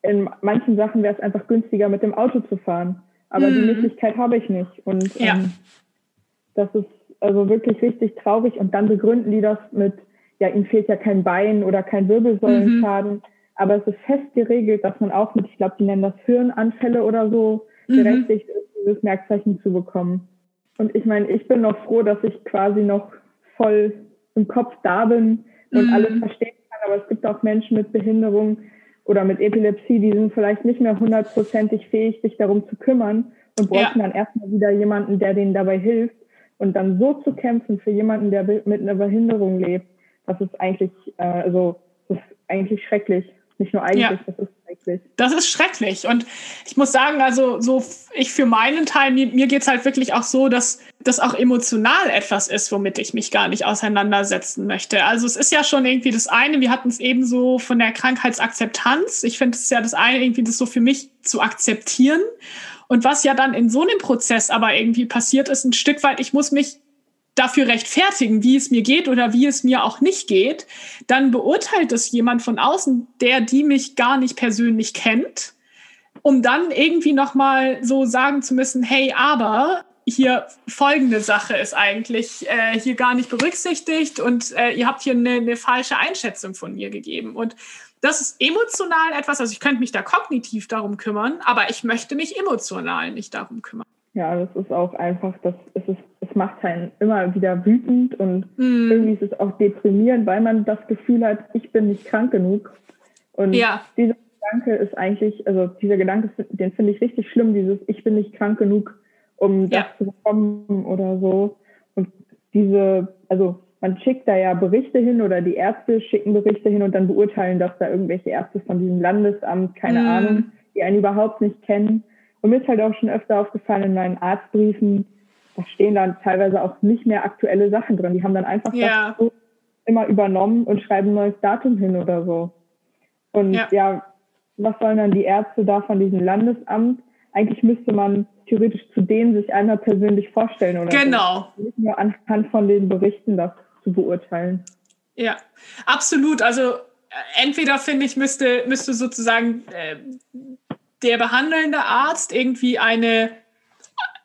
in manchen Sachen wäre es einfach günstiger, mit dem Auto zu fahren. Aber mhm. die Möglichkeit habe ich nicht. Und ja. ähm, das ist also wirklich richtig traurig. Und dann begründen die das mit, ja, ihnen fehlt ja kein Bein oder kein Wirbelsäulenschaden. Mhm. Aber es ist fest geregelt, dass man auch mit, ich glaube, die nennen das Hirnanfälle oder so, mhm. berechtigt ist, dieses Merkzeichen zu bekommen. Und ich meine, ich bin noch froh, dass ich quasi noch voll im Kopf da bin und mhm. alles verstehen kann. Aber es gibt auch Menschen mit Behinderung oder mit Epilepsie, die sind vielleicht nicht mehr hundertprozentig fähig, sich darum zu kümmern und bräuchten ja. dann erstmal wieder jemanden, der denen dabei hilft. Und dann so zu kämpfen für jemanden, der mit einer Behinderung lebt, das ist eigentlich, äh, also, das ist eigentlich schrecklich. Nicht nur eigentlich, ja. das ist schrecklich. Das ist schrecklich. Und ich muss sagen, also so ich für meinen Teil, mir, mir geht es halt wirklich auch so, dass das auch emotional etwas ist, womit ich mich gar nicht auseinandersetzen möchte. Also es ist ja schon irgendwie das eine, wir hatten es eben so von der Krankheitsakzeptanz. Ich finde es ja das eine, irgendwie das so für mich zu akzeptieren. Und was ja dann in so einem Prozess aber irgendwie passiert ist, ein Stück weit, ich muss mich dafür rechtfertigen, wie es mir geht oder wie es mir auch nicht geht, dann beurteilt es jemand von außen, der die mich gar nicht persönlich kennt, um dann irgendwie noch mal so sagen zu müssen, hey, aber hier folgende Sache ist eigentlich äh, hier gar nicht berücksichtigt und äh, ihr habt hier eine, eine falsche Einschätzung von mir gegeben. Und das ist emotional etwas, also ich könnte mich da kognitiv darum kümmern, aber ich möchte mich emotional nicht darum kümmern. Ja, das ist auch einfach, das es ist, es macht einen immer wieder wütend und mm. irgendwie ist es auch deprimierend, weil man das Gefühl hat, ich bin nicht krank genug. Und ja. dieser Gedanke ist eigentlich, also dieser Gedanke, den finde ich richtig schlimm, dieses Ich bin nicht krank genug, um ja. das zu bekommen oder so. Und diese, also man schickt da ja Berichte hin oder die Ärzte schicken Berichte hin und dann beurteilen das da irgendwelche Ärzte von diesem Landesamt, keine mm. Ahnung, die einen überhaupt nicht kennen. Und mir ist halt auch schon öfter aufgefallen in meinen Arztbriefen, da stehen dann teilweise auch nicht mehr aktuelle Sachen drin. Die haben dann einfach ja. das immer übernommen und schreiben ein neues Datum hin oder so. Und ja. ja, was sollen dann die Ärzte da von diesem Landesamt? Eigentlich müsste man theoretisch zu denen sich einmal persönlich vorstellen oder genau. So. nicht nur anhand von den Berichten das zu beurteilen. Ja, absolut. Also äh, entweder finde ich, müsste, müsste sozusagen äh, der behandelnde Arzt irgendwie eine,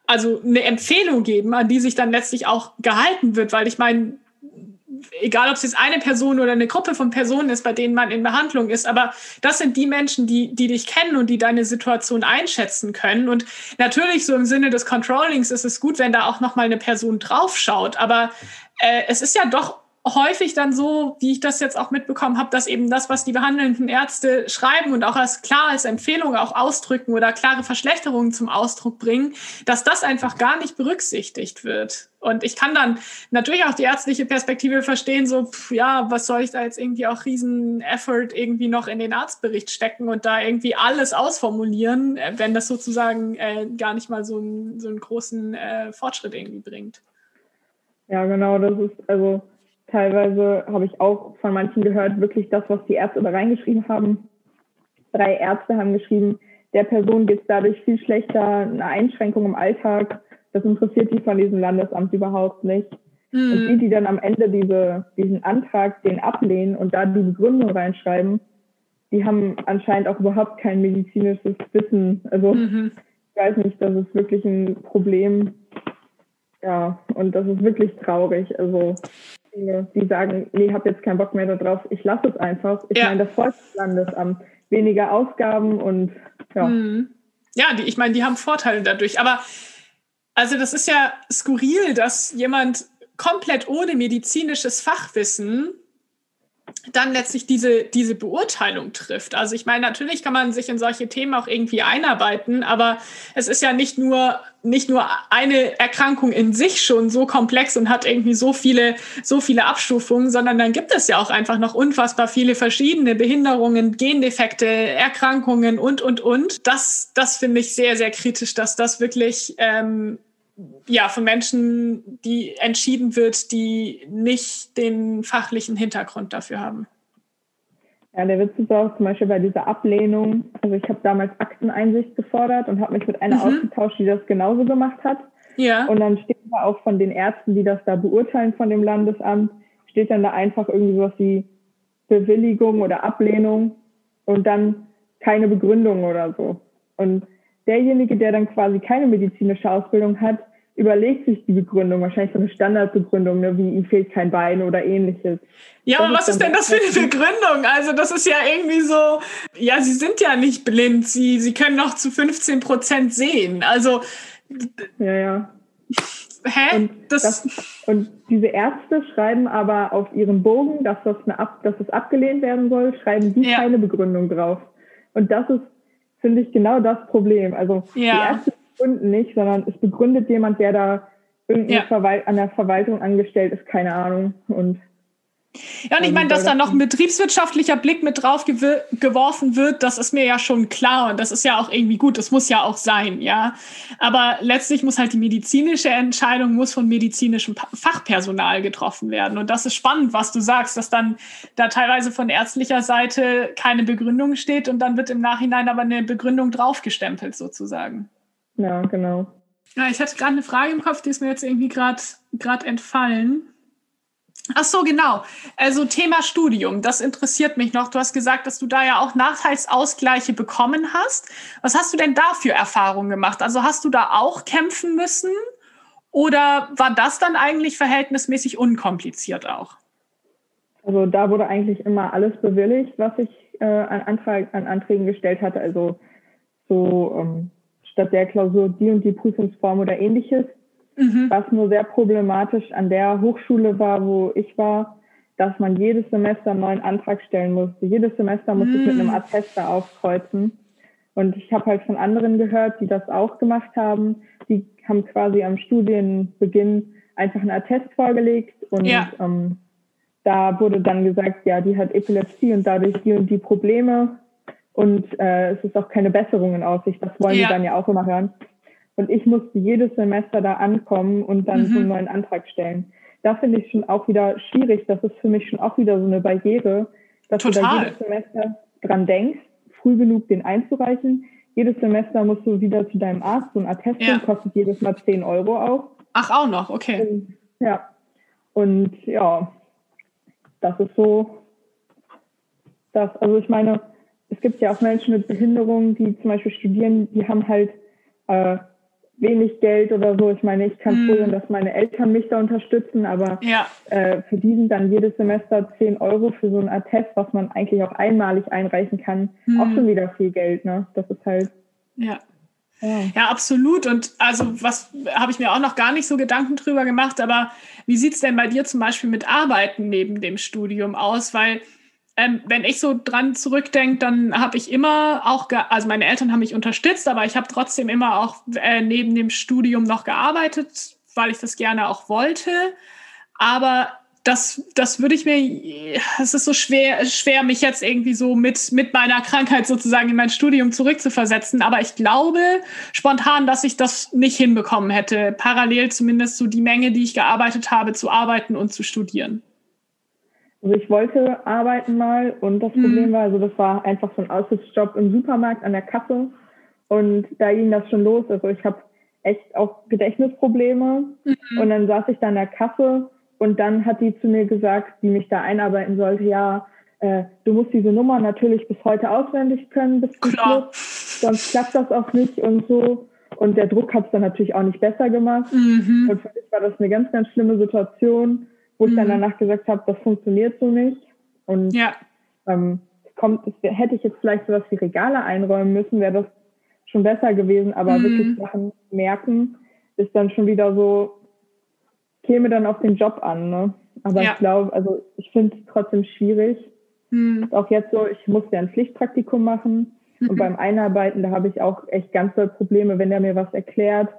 also eine Empfehlung geben, an die sich dann letztlich auch gehalten wird, weil ich meine, egal ob es jetzt eine Person oder eine Gruppe von Personen ist, bei denen man in Behandlung ist, aber das sind die Menschen, die, die dich kennen und die deine Situation einschätzen können. Und natürlich so im Sinne des Controllings ist es gut, wenn da auch nochmal eine Person draufschaut, aber äh, es ist ja doch häufig dann so, wie ich das jetzt auch mitbekommen habe, dass eben das, was die behandelnden Ärzte schreiben und auch als klar als Empfehlung auch ausdrücken oder klare Verschlechterungen zum Ausdruck bringen, dass das einfach gar nicht berücksichtigt wird. Und ich kann dann natürlich auch die ärztliche Perspektive verstehen, so, pff, ja, was soll ich da jetzt irgendwie auch riesen Effort irgendwie noch in den Arztbericht stecken und da irgendwie alles ausformulieren, äh, wenn das sozusagen äh, gar nicht mal so, ein, so einen großen äh, Fortschritt irgendwie bringt. Ja, genau, das ist, also Teilweise habe ich auch von manchen gehört, wirklich das, was die Ärzte da reingeschrieben haben. Drei Ärzte haben geschrieben, der Person geht es dadurch viel schlechter, eine Einschränkung im Alltag. Das interessiert die von diesem Landesamt überhaupt nicht. Mhm. Und die, die dann am Ende diese, diesen Antrag, den ablehnen und da die Begründung reinschreiben, die haben anscheinend auch überhaupt kein medizinisches Wissen. Also mhm. ich weiß nicht, das ist wirklich ein Problem. Ja, und das ist wirklich traurig. Also die sagen, nee, ich habe jetzt keinen Bock mehr darauf, ich lasse es einfach. Ich ja. meine, das Volkslandesamt, weniger Ausgaben und ja. Mhm. Ja, die, ich meine, die haben Vorteile dadurch. Aber also das ist ja skurril, dass jemand komplett ohne medizinisches Fachwissen dann letztlich diese, diese Beurteilung trifft. Also ich meine, natürlich kann man sich in solche Themen auch irgendwie einarbeiten, aber es ist ja nicht nur, nicht nur eine Erkrankung in sich schon so komplex und hat irgendwie so viele, so viele Abstufungen, sondern dann gibt es ja auch einfach noch unfassbar viele verschiedene Behinderungen, Gendefekte, Erkrankungen und, und, und. Das, das finde ich sehr, sehr kritisch, dass das wirklich ähm, ja, von Menschen, die entschieden wird, die nicht den fachlichen Hintergrund dafür haben. Ja, der Witz ist auch zum Beispiel bei dieser Ablehnung. Also ich habe damals Akteneinsicht gefordert und habe mich mit einer mhm. ausgetauscht, die das genauso gemacht hat. Ja. Und dann steht da auch von den Ärzten, die das da beurteilen von dem Landesamt, steht dann da einfach irgendwie sowas wie Bewilligung oder Ablehnung und dann keine Begründung oder so. Und derjenige, der dann quasi keine medizinische Ausbildung hat, überlegt sich die Begründung, wahrscheinlich so eine Standardbegründung, ne, wie ihm fehlt kein Bein oder ähnliches. Ja, das aber was ist denn das für eine Begründung? Also das ist ja irgendwie so, ja, sie sind ja nicht blind, sie, sie können noch zu 15 Prozent sehen. Also ja, ja. Hä? Und, das das, und diese Ärzte schreiben aber auf ihren Bogen, dass das, eine Ab, dass das abgelehnt werden soll, schreiben die ja. keine Begründung drauf. Und das ist, finde ich, genau das Problem. Also ja. die Ärzte begründen nicht, sondern es begründet jemand, der da irgendwie ja. an der Verwaltung angestellt ist, keine Ahnung. Und ja, und ich meine, dass da noch ein betriebswirtschaftlicher Blick mit drauf geworfen wird, das ist mir ja schon klar und das ist ja auch irgendwie gut, das muss ja auch sein, ja. Aber letztlich muss halt die medizinische Entscheidung muss von medizinischem Fachpersonal getroffen werden und das ist spannend, was du sagst, dass dann da teilweise von ärztlicher Seite keine Begründung steht und dann wird im Nachhinein aber eine Begründung draufgestempelt sozusagen. Ja, genau. Ja, ich hatte gerade eine Frage im Kopf, die ist mir jetzt irgendwie gerade gerade entfallen. Ach so, genau. Also Thema Studium, das interessiert mich noch. Du hast gesagt, dass du da ja auch Nachteilsausgleiche bekommen hast. Was hast du denn da für Erfahrungen gemacht? Also hast du da auch kämpfen müssen oder war das dann eigentlich verhältnismäßig unkompliziert auch? Also da wurde eigentlich immer alles bewilligt, was ich äh, an, Antrag, an Anträgen gestellt hatte. Also so ähm, statt der Klausur die und die Prüfungsform oder ähnliches Mhm. Was nur sehr problematisch an der Hochschule war, wo ich war, dass man jedes Semester einen neuen Antrag stellen musste. Jedes Semester musste ich mit einem mhm. Attest da aufkreuzen. Und ich habe halt von anderen gehört, die das auch gemacht haben. Die haben quasi am Studienbeginn einfach einen Attest vorgelegt und ja. ähm, da wurde dann gesagt, ja, die hat Epilepsie und dadurch die und die Probleme und äh, es ist auch keine Besserung in Aussicht. Das wollen ja. die dann ja auch immer hören. Und ich musste jedes Semester da ankommen und dann mhm. so einen neuen Antrag stellen. Da finde ich schon auch wieder schwierig. Das ist für mich schon auch wieder so eine Barriere, dass Total. du da jedes Semester dran denkst, früh genug den einzureichen. Jedes Semester musst du wieder zu deinem Arzt so ein Attest ja. kostet jedes Mal 10 Euro auch. Ach, auch noch, okay. Und, ja. Und ja, das ist so, das, also ich meine, es gibt ja auch Menschen mit Behinderungen, die zum Beispiel studieren, die haben halt äh, wenig Geld oder so. Ich meine, ich kann froh sein, dass meine Eltern mich da unterstützen, aber ja. äh, für diesen dann jedes Semester 10 Euro für so ein Attest, was man eigentlich auch einmalig einreichen kann, hm. auch schon wieder viel Geld, ne? Das ist halt. Ja. Ja. ja, absolut. Und also was habe ich mir auch noch gar nicht so Gedanken drüber gemacht, aber wie sieht es denn bei dir zum Beispiel mit Arbeiten neben dem Studium aus? Weil ähm, wenn ich so dran zurückdenke, dann habe ich immer auch, also meine Eltern haben mich unterstützt, aber ich habe trotzdem immer auch äh, neben dem Studium noch gearbeitet, weil ich das gerne auch wollte. Aber das, das würde ich mir, es ist so schwer, schwer, mich jetzt irgendwie so mit, mit meiner Krankheit sozusagen in mein Studium zurückzuversetzen. Aber ich glaube spontan, dass ich das nicht hinbekommen hätte, parallel zumindest so die Menge, die ich gearbeitet habe, zu arbeiten und zu studieren. Also ich wollte arbeiten mal und das mhm. Problem war, also das war einfach so ein Aushilfsjob im Supermarkt an der Kasse und da ging das schon los. Also ich habe echt auch Gedächtnisprobleme mhm. und dann saß ich da an der Kasse und dann hat die zu mir gesagt, die mich da einarbeiten sollte, ja, äh, du musst diese Nummer natürlich bis heute auswendig können, bis zum Schluss, sonst klappt das auch nicht und so. Und der Druck hat es dann natürlich auch nicht besser gemacht. Mhm. Und für mich war das eine ganz, ganz schlimme Situation wo ich dann mhm. danach gesagt habe, das funktioniert so nicht. Und ja. ähm, kommt, hätte ich jetzt vielleicht sowas wie Regale einräumen müssen, wäre das schon besser gewesen, aber mhm. wirklich Sachen merken ist dann schon wieder so, käme dann auf den Job an, ne? Aber ja. ich glaube, also ich finde es trotzdem schwierig. Mhm. Auch jetzt so, ich musste ja ein Pflichtpraktikum machen mhm. und beim Einarbeiten, da habe ich auch echt ganz doll Probleme, wenn der mir was erklärt.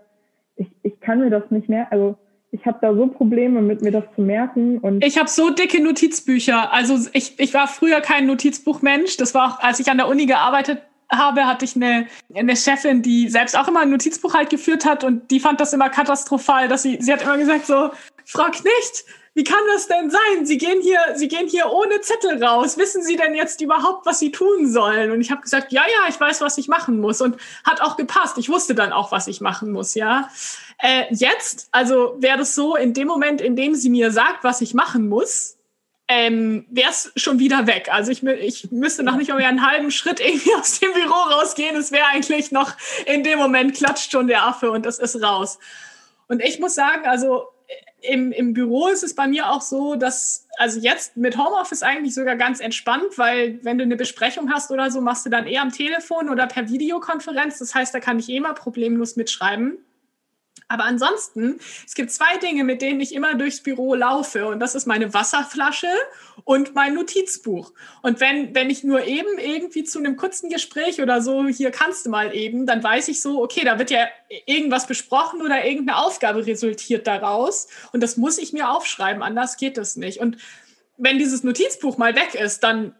Ich, ich kann mir das nicht mehr, also ich habe da so Probleme mit mir das zu merken. Und ich habe so dicke Notizbücher. Also ich, ich war früher kein Notizbuchmensch. Das war auch, als ich an der Uni gearbeitet habe, hatte ich eine, eine Chefin, die selbst auch immer ein Notizbuch halt geführt hat und die fand das immer katastrophal, dass sie, sie hat immer gesagt so, Frau Knecht, wie kann das denn sein? Sie gehen hier, Sie gehen hier ohne Zettel raus. Wissen Sie denn jetzt überhaupt, was Sie tun sollen? Und ich habe gesagt, ja, ja, ich weiß, was ich machen muss. Und hat auch gepasst. Ich wusste dann auch, was ich machen muss, ja. Äh, jetzt, also wäre das so, in dem Moment, in dem sie mir sagt, was ich machen muss, ähm, wäre es schon wieder weg. Also ich, ich müsste noch nicht mal mehr einen halben Schritt irgendwie aus dem Büro rausgehen. Es wäre eigentlich noch in dem Moment klatscht schon der Affe und es ist raus. Und ich muss sagen, also im, im Büro ist es bei mir auch so, dass, also jetzt mit Homeoffice eigentlich sogar ganz entspannt, weil wenn du eine Besprechung hast oder so, machst du dann eher am Telefon oder per Videokonferenz. Das heißt, da kann ich eh mal problemlos mitschreiben. Aber ansonsten, es gibt zwei Dinge, mit denen ich immer durchs Büro laufe. Und das ist meine Wasserflasche und mein Notizbuch. Und wenn, wenn ich nur eben irgendwie zu einem kurzen Gespräch oder so, hier kannst du mal eben, dann weiß ich so, okay, da wird ja irgendwas besprochen oder irgendeine Aufgabe resultiert daraus. Und das muss ich mir aufschreiben, anders geht das nicht. Und wenn dieses Notizbuch mal weg ist, dann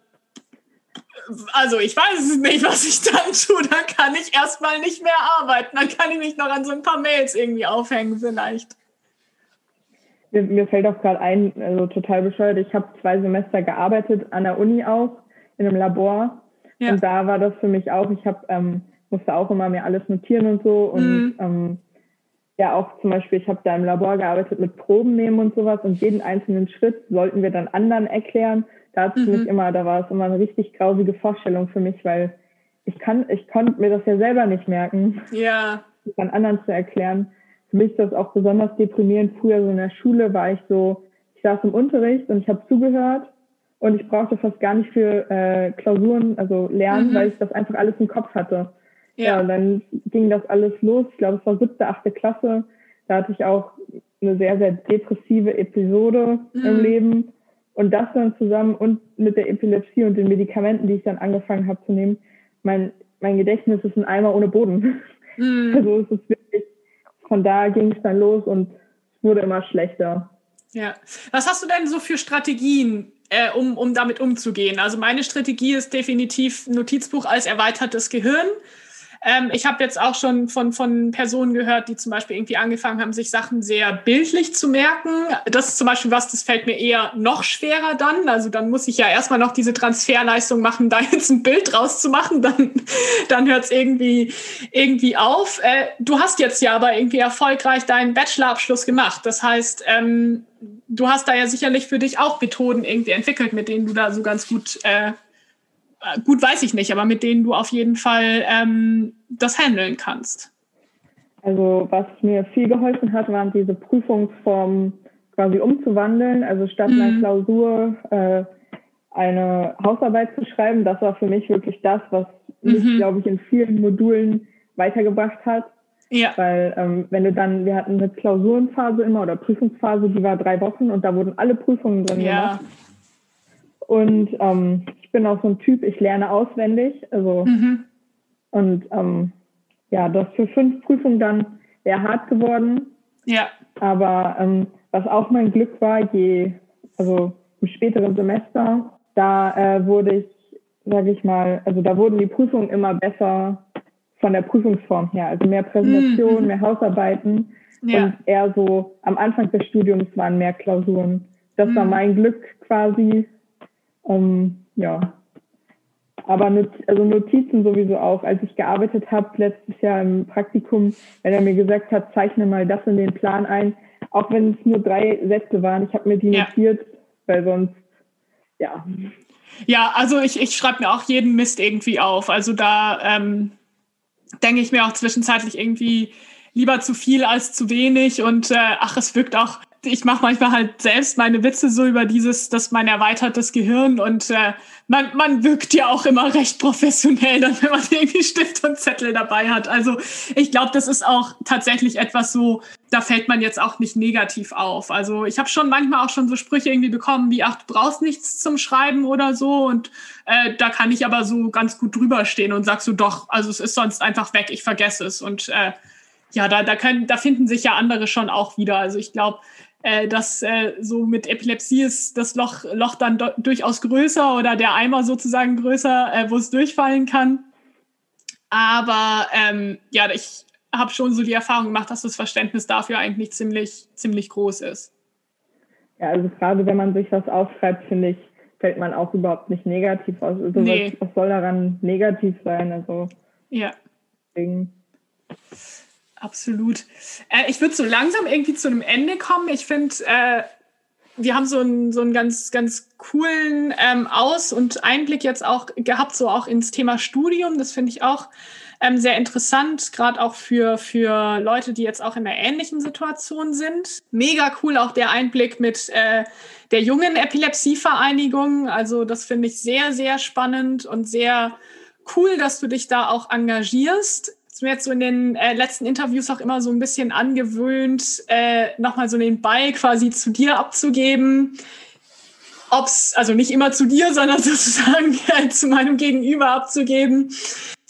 also ich weiß es nicht, was ich dann tue. Dann kann ich erstmal nicht mehr arbeiten. Dann kann ich mich noch an so ein paar Mails irgendwie aufhängen vielleicht. Mir, mir fällt auch gerade ein, also total bescheuert, ich habe zwei Semester gearbeitet an der Uni auch, in einem Labor. Ja. Und da war das für mich auch, ich hab, ähm, musste auch immer mir alles notieren und so. Und mhm. ähm, ja, auch zum Beispiel, ich habe da im Labor gearbeitet mit Proben nehmen und sowas und jeden einzelnen Schritt sollten wir dann anderen erklären da hat mhm. mich immer, da war es immer eine richtig grausige Vorstellung für mich, weil ich kann, ich konnte mir das ja selber nicht merken. Ja. An anderen zu erklären. Für mich ist das auch besonders deprimierend. Früher so in der Schule war ich so, ich saß im Unterricht und ich habe zugehört und ich brauchte fast gar nicht für äh, Klausuren, also lernen, mhm. weil ich das einfach alles im Kopf hatte. Ja. ja, und dann ging das alles los. Ich glaube, es war siebte, achte Klasse. Da hatte ich auch eine sehr, sehr depressive Episode mhm. im Leben. Und das dann zusammen und mit der Epilepsie und den Medikamenten, die ich dann angefangen habe zu nehmen, mein, mein Gedächtnis ist ein Eimer ohne Boden. Mhm. Also es ist wirklich, von da ging es dann los und es wurde immer schlechter. Ja. Was hast du denn so für Strategien, äh, um, um damit umzugehen? Also meine Strategie ist definitiv Notizbuch als erweitertes Gehirn. Ähm, ich habe jetzt auch schon von, von Personen gehört, die zum Beispiel irgendwie angefangen haben, sich Sachen sehr bildlich zu merken. Das ist zum Beispiel was, das fällt mir eher noch schwerer dann. Also dann muss ich ja erstmal noch diese Transferleistung machen, da jetzt ein Bild rauszumachen. Dann, dann hört es irgendwie, irgendwie auf. Äh, du hast jetzt ja aber irgendwie erfolgreich deinen Bachelorabschluss gemacht. Das heißt, ähm, du hast da ja sicherlich für dich auch Methoden irgendwie entwickelt, mit denen du da so ganz gut äh, gut weiß ich nicht, aber mit denen du auf jeden Fall ähm, das handeln kannst. Also was mir viel geholfen hat, waren diese Prüfungsformen quasi umzuwandeln. Also statt mhm. einer Klausur äh, eine Hausarbeit zu schreiben, das war für mich wirklich das, was mich, mhm. glaube ich, in vielen Modulen weitergebracht hat. Ja. Weil ähm, wenn du dann, wir hatten eine Klausurenphase immer oder Prüfungsphase, die war drei Wochen und da wurden alle Prüfungen drin ja. gemacht. Und ähm, ich bin auch so ein Typ, ich lerne auswendig. Also mhm. und ähm, ja, das für fünf Prüfungen dann eher hart geworden. Ja. Aber ähm, was auch mein Glück war, je, also im späteren Semester, da äh, wurde ich, sage ich mal, also da wurden die Prüfungen immer besser von der Prüfungsform her. Also mehr Präsentation, mhm. mehr Hausarbeiten ja. und eher so am Anfang des Studiums waren mehr Klausuren. Das mhm. war mein Glück quasi, ähm, ja. Aber Not also Notizen sowieso auch. Als ich gearbeitet habe, letztes Jahr im Praktikum, wenn er mir gesagt hat, zeichne mal das in den Plan ein, auch wenn es nur drei Sätze waren, ich habe mir die ja. notiert, weil sonst, ja. Ja, also ich, ich schreibe mir auch jeden Mist irgendwie auf. Also da ähm, denke ich mir auch zwischenzeitlich irgendwie lieber zu viel als zu wenig und äh, ach, es wirkt auch ich mache manchmal halt selbst meine Witze so über dieses, das mein erweitertes Gehirn und äh, man, man wirkt ja auch immer recht professionell, dann, wenn man irgendwie Stift und Zettel dabei hat. Also ich glaube, das ist auch tatsächlich etwas so, da fällt man jetzt auch nicht negativ auf. Also ich habe schon manchmal auch schon so Sprüche irgendwie bekommen wie, ach, du brauchst nichts zum Schreiben oder so und äh, da kann ich aber so ganz gut drüber stehen und sag so, doch, also es ist sonst einfach weg, ich vergesse es und äh, ja, da, da, können, da finden sich ja andere schon auch wieder. Also ich glaube, äh, dass äh, so mit Epilepsie ist das Loch, Loch dann durchaus größer oder der Eimer sozusagen größer, äh, wo es durchfallen kann. Aber ähm, ja, ich habe schon so die Erfahrung gemacht, dass das Verständnis dafür eigentlich ziemlich, ziemlich groß ist. Ja, also gerade wenn man sich was aufschreibt, finde ich, fällt man auch überhaupt nicht negativ aus. Also nee. was, was, soll daran negativ sein? Also ja. Deswegen. Absolut. Äh, ich würde so langsam irgendwie zu einem Ende kommen. Ich finde, äh, wir haben so einen, so ganz, ganz coolen ähm, Aus- und Einblick jetzt auch gehabt, so auch ins Thema Studium. Das finde ich auch ähm, sehr interessant, gerade auch für, für Leute, die jetzt auch in einer ähnlichen Situation sind. Mega cool auch der Einblick mit äh, der jungen Epilepsievereinigung. Also das finde ich sehr, sehr spannend und sehr cool, dass du dich da auch engagierst ist mir jetzt so in den äh, letzten Interviews auch immer so ein bisschen angewöhnt, äh, nochmal so den Ball quasi zu dir abzugeben. Ob's, also nicht immer zu dir, sondern sozusagen äh, zu meinem Gegenüber abzugeben.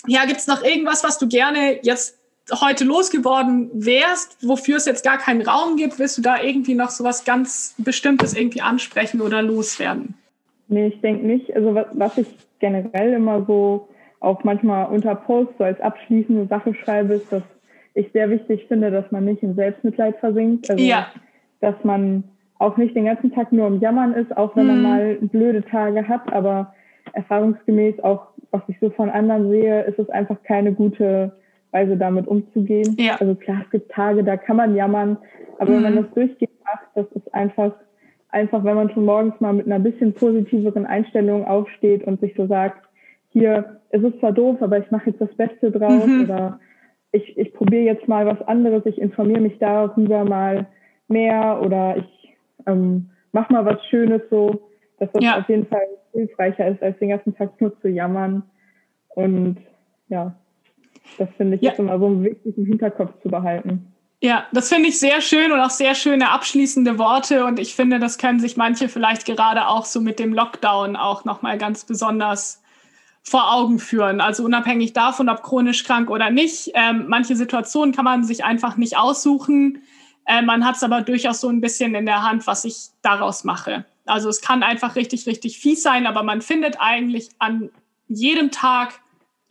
Ja, gibt's noch irgendwas, was du gerne jetzt heute losgeworden wärst, wofür es jetzt gar keinen Raum gibt? Willst du da irgendwie noch so was ganz Bestimmtes irgendwie ansprechen oder loswerden? Nee, ich denke nicht. Also was, was ich generell immer so auch manchmal unter Posts so als abschließende Sache schreibe, ist, dass ich sehr wichtig finde, dass man nicht in Selbstmitleid versinkt. Also, ja. dass man auch nicht den ganzen Tag nur im Jammern ist, auch wenn mhm. man mal blöde Tage hat, aber erfahrungsgemäß auch, was ich so von anderen sehe, ist es einfach keine gute Weise, damit umzugehen. Ja. Also klar, es gibt Tage, da kann man jammern, aber mhm. wenn man mhm. das durchgehend macht, das ist einfach, einfach, wenn man schon morgens mal mit einer bisschen positiveren Einstellung aufsteht und sich so sagt, hier, es ist zwar doof, aber ich mache jetzt das Beste draus mhm. oder ich, ich probiere jetzt mal was anderes, ich informiere mich darüber mal mehr oder ich ähm, mache mal was Schönes so, dass das ja. auf jeden Fall hilfreicher ist, als den ganzen Tag nur zu jammern. Und ja, das finde ich ja. ist immer so wichtig im Hinterkopf zu behalten. Ja, das finde ich sehr schön und auch sehr schöne abschließende Worte. Und ich finde, das können sich manche vielleicht gerade auch so mit dem Lockdown auch nochmal ganz besonders vor Augen führen. Also unabhängig davon, ob chronisch krank oder nicht. Ähm, manche Situationen kann man sich einfach nicht aussuchen. Äh, man hat es aber durchaus so ein bisschen in der Hand, was ich daraus mache. Also es kann einfach richtig, richtig fies sein, aber man findet eigentlich an jedem Tag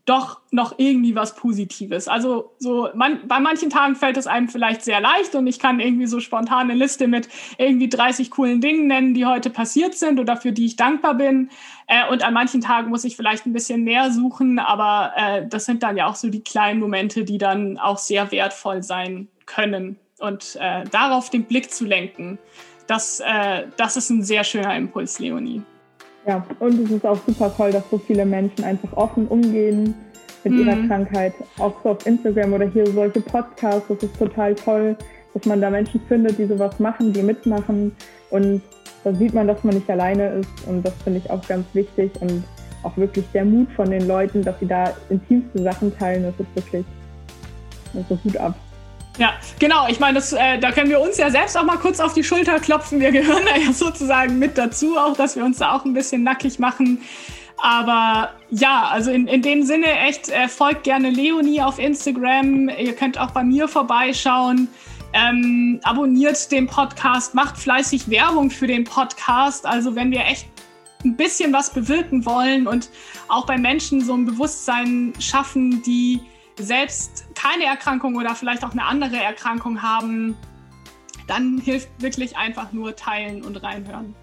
doch noch irgendwie was Positives. Also so man, bei manchen Tagen fällt es einem vielleicht sehr leicht und ich kann irgendwie so spontan eine Liste mit irgendwie 30 coolen Dingen nennen, die heute passiert sind oder für die ich dankbar bin. Äh, und an manchen Tagen muss ich vielleicht ein bisschen mehr suchen, aber äh, das sind dann ja auch so die kleinen Momente, die dann auch sehr wertvoll sein können. Und äh, darauf den Blick zu lenken, das, äh, das ist ein sehr schöner Impuls, Leonie. Ja, und es ist auch super toll, dass so viele Menschen einfach offen umgehen mit mhm. ihrer Krankheit. Auch so auf Instagram oder hier solche Podcasts, das ist total toll, dass man da Menschen findet, die sowas machen, die mitmachen. Und da sieht man, dass man nicht alleine ist. Und das finde ich auch ganz wichtig. Und auch wirklich der Mut von den Leuten, dass sie da intimste Sachen teilen, das ist wirklich so gut ab. Ja, genau. Ich meine, das, äh, da können wir uns ja selbst auch mal kurz auf die Schulter klopfen. Wir gehören da ja sozusagen mit dazu, auch dass wir uns da auch ein bisschen nackig machen. Aber ja, also in, in dem Sinne echt, äh, folgt gerne Leonie auf Instagram. Ihr könnt auch bei mir vorbeischauen. Ähm, abonniert den Podcast, macht fleißig Werbung für den Podcast. Also wenn wir echt ein bisschen was bewirken wollen und auch bei Menschen so ein Bewusstsein schaffen, die selbst keine Erkrankung oder vielleicht auch eine andere Erkrankung haben, dann hilft wirklich einfach nur teilen und reinhören.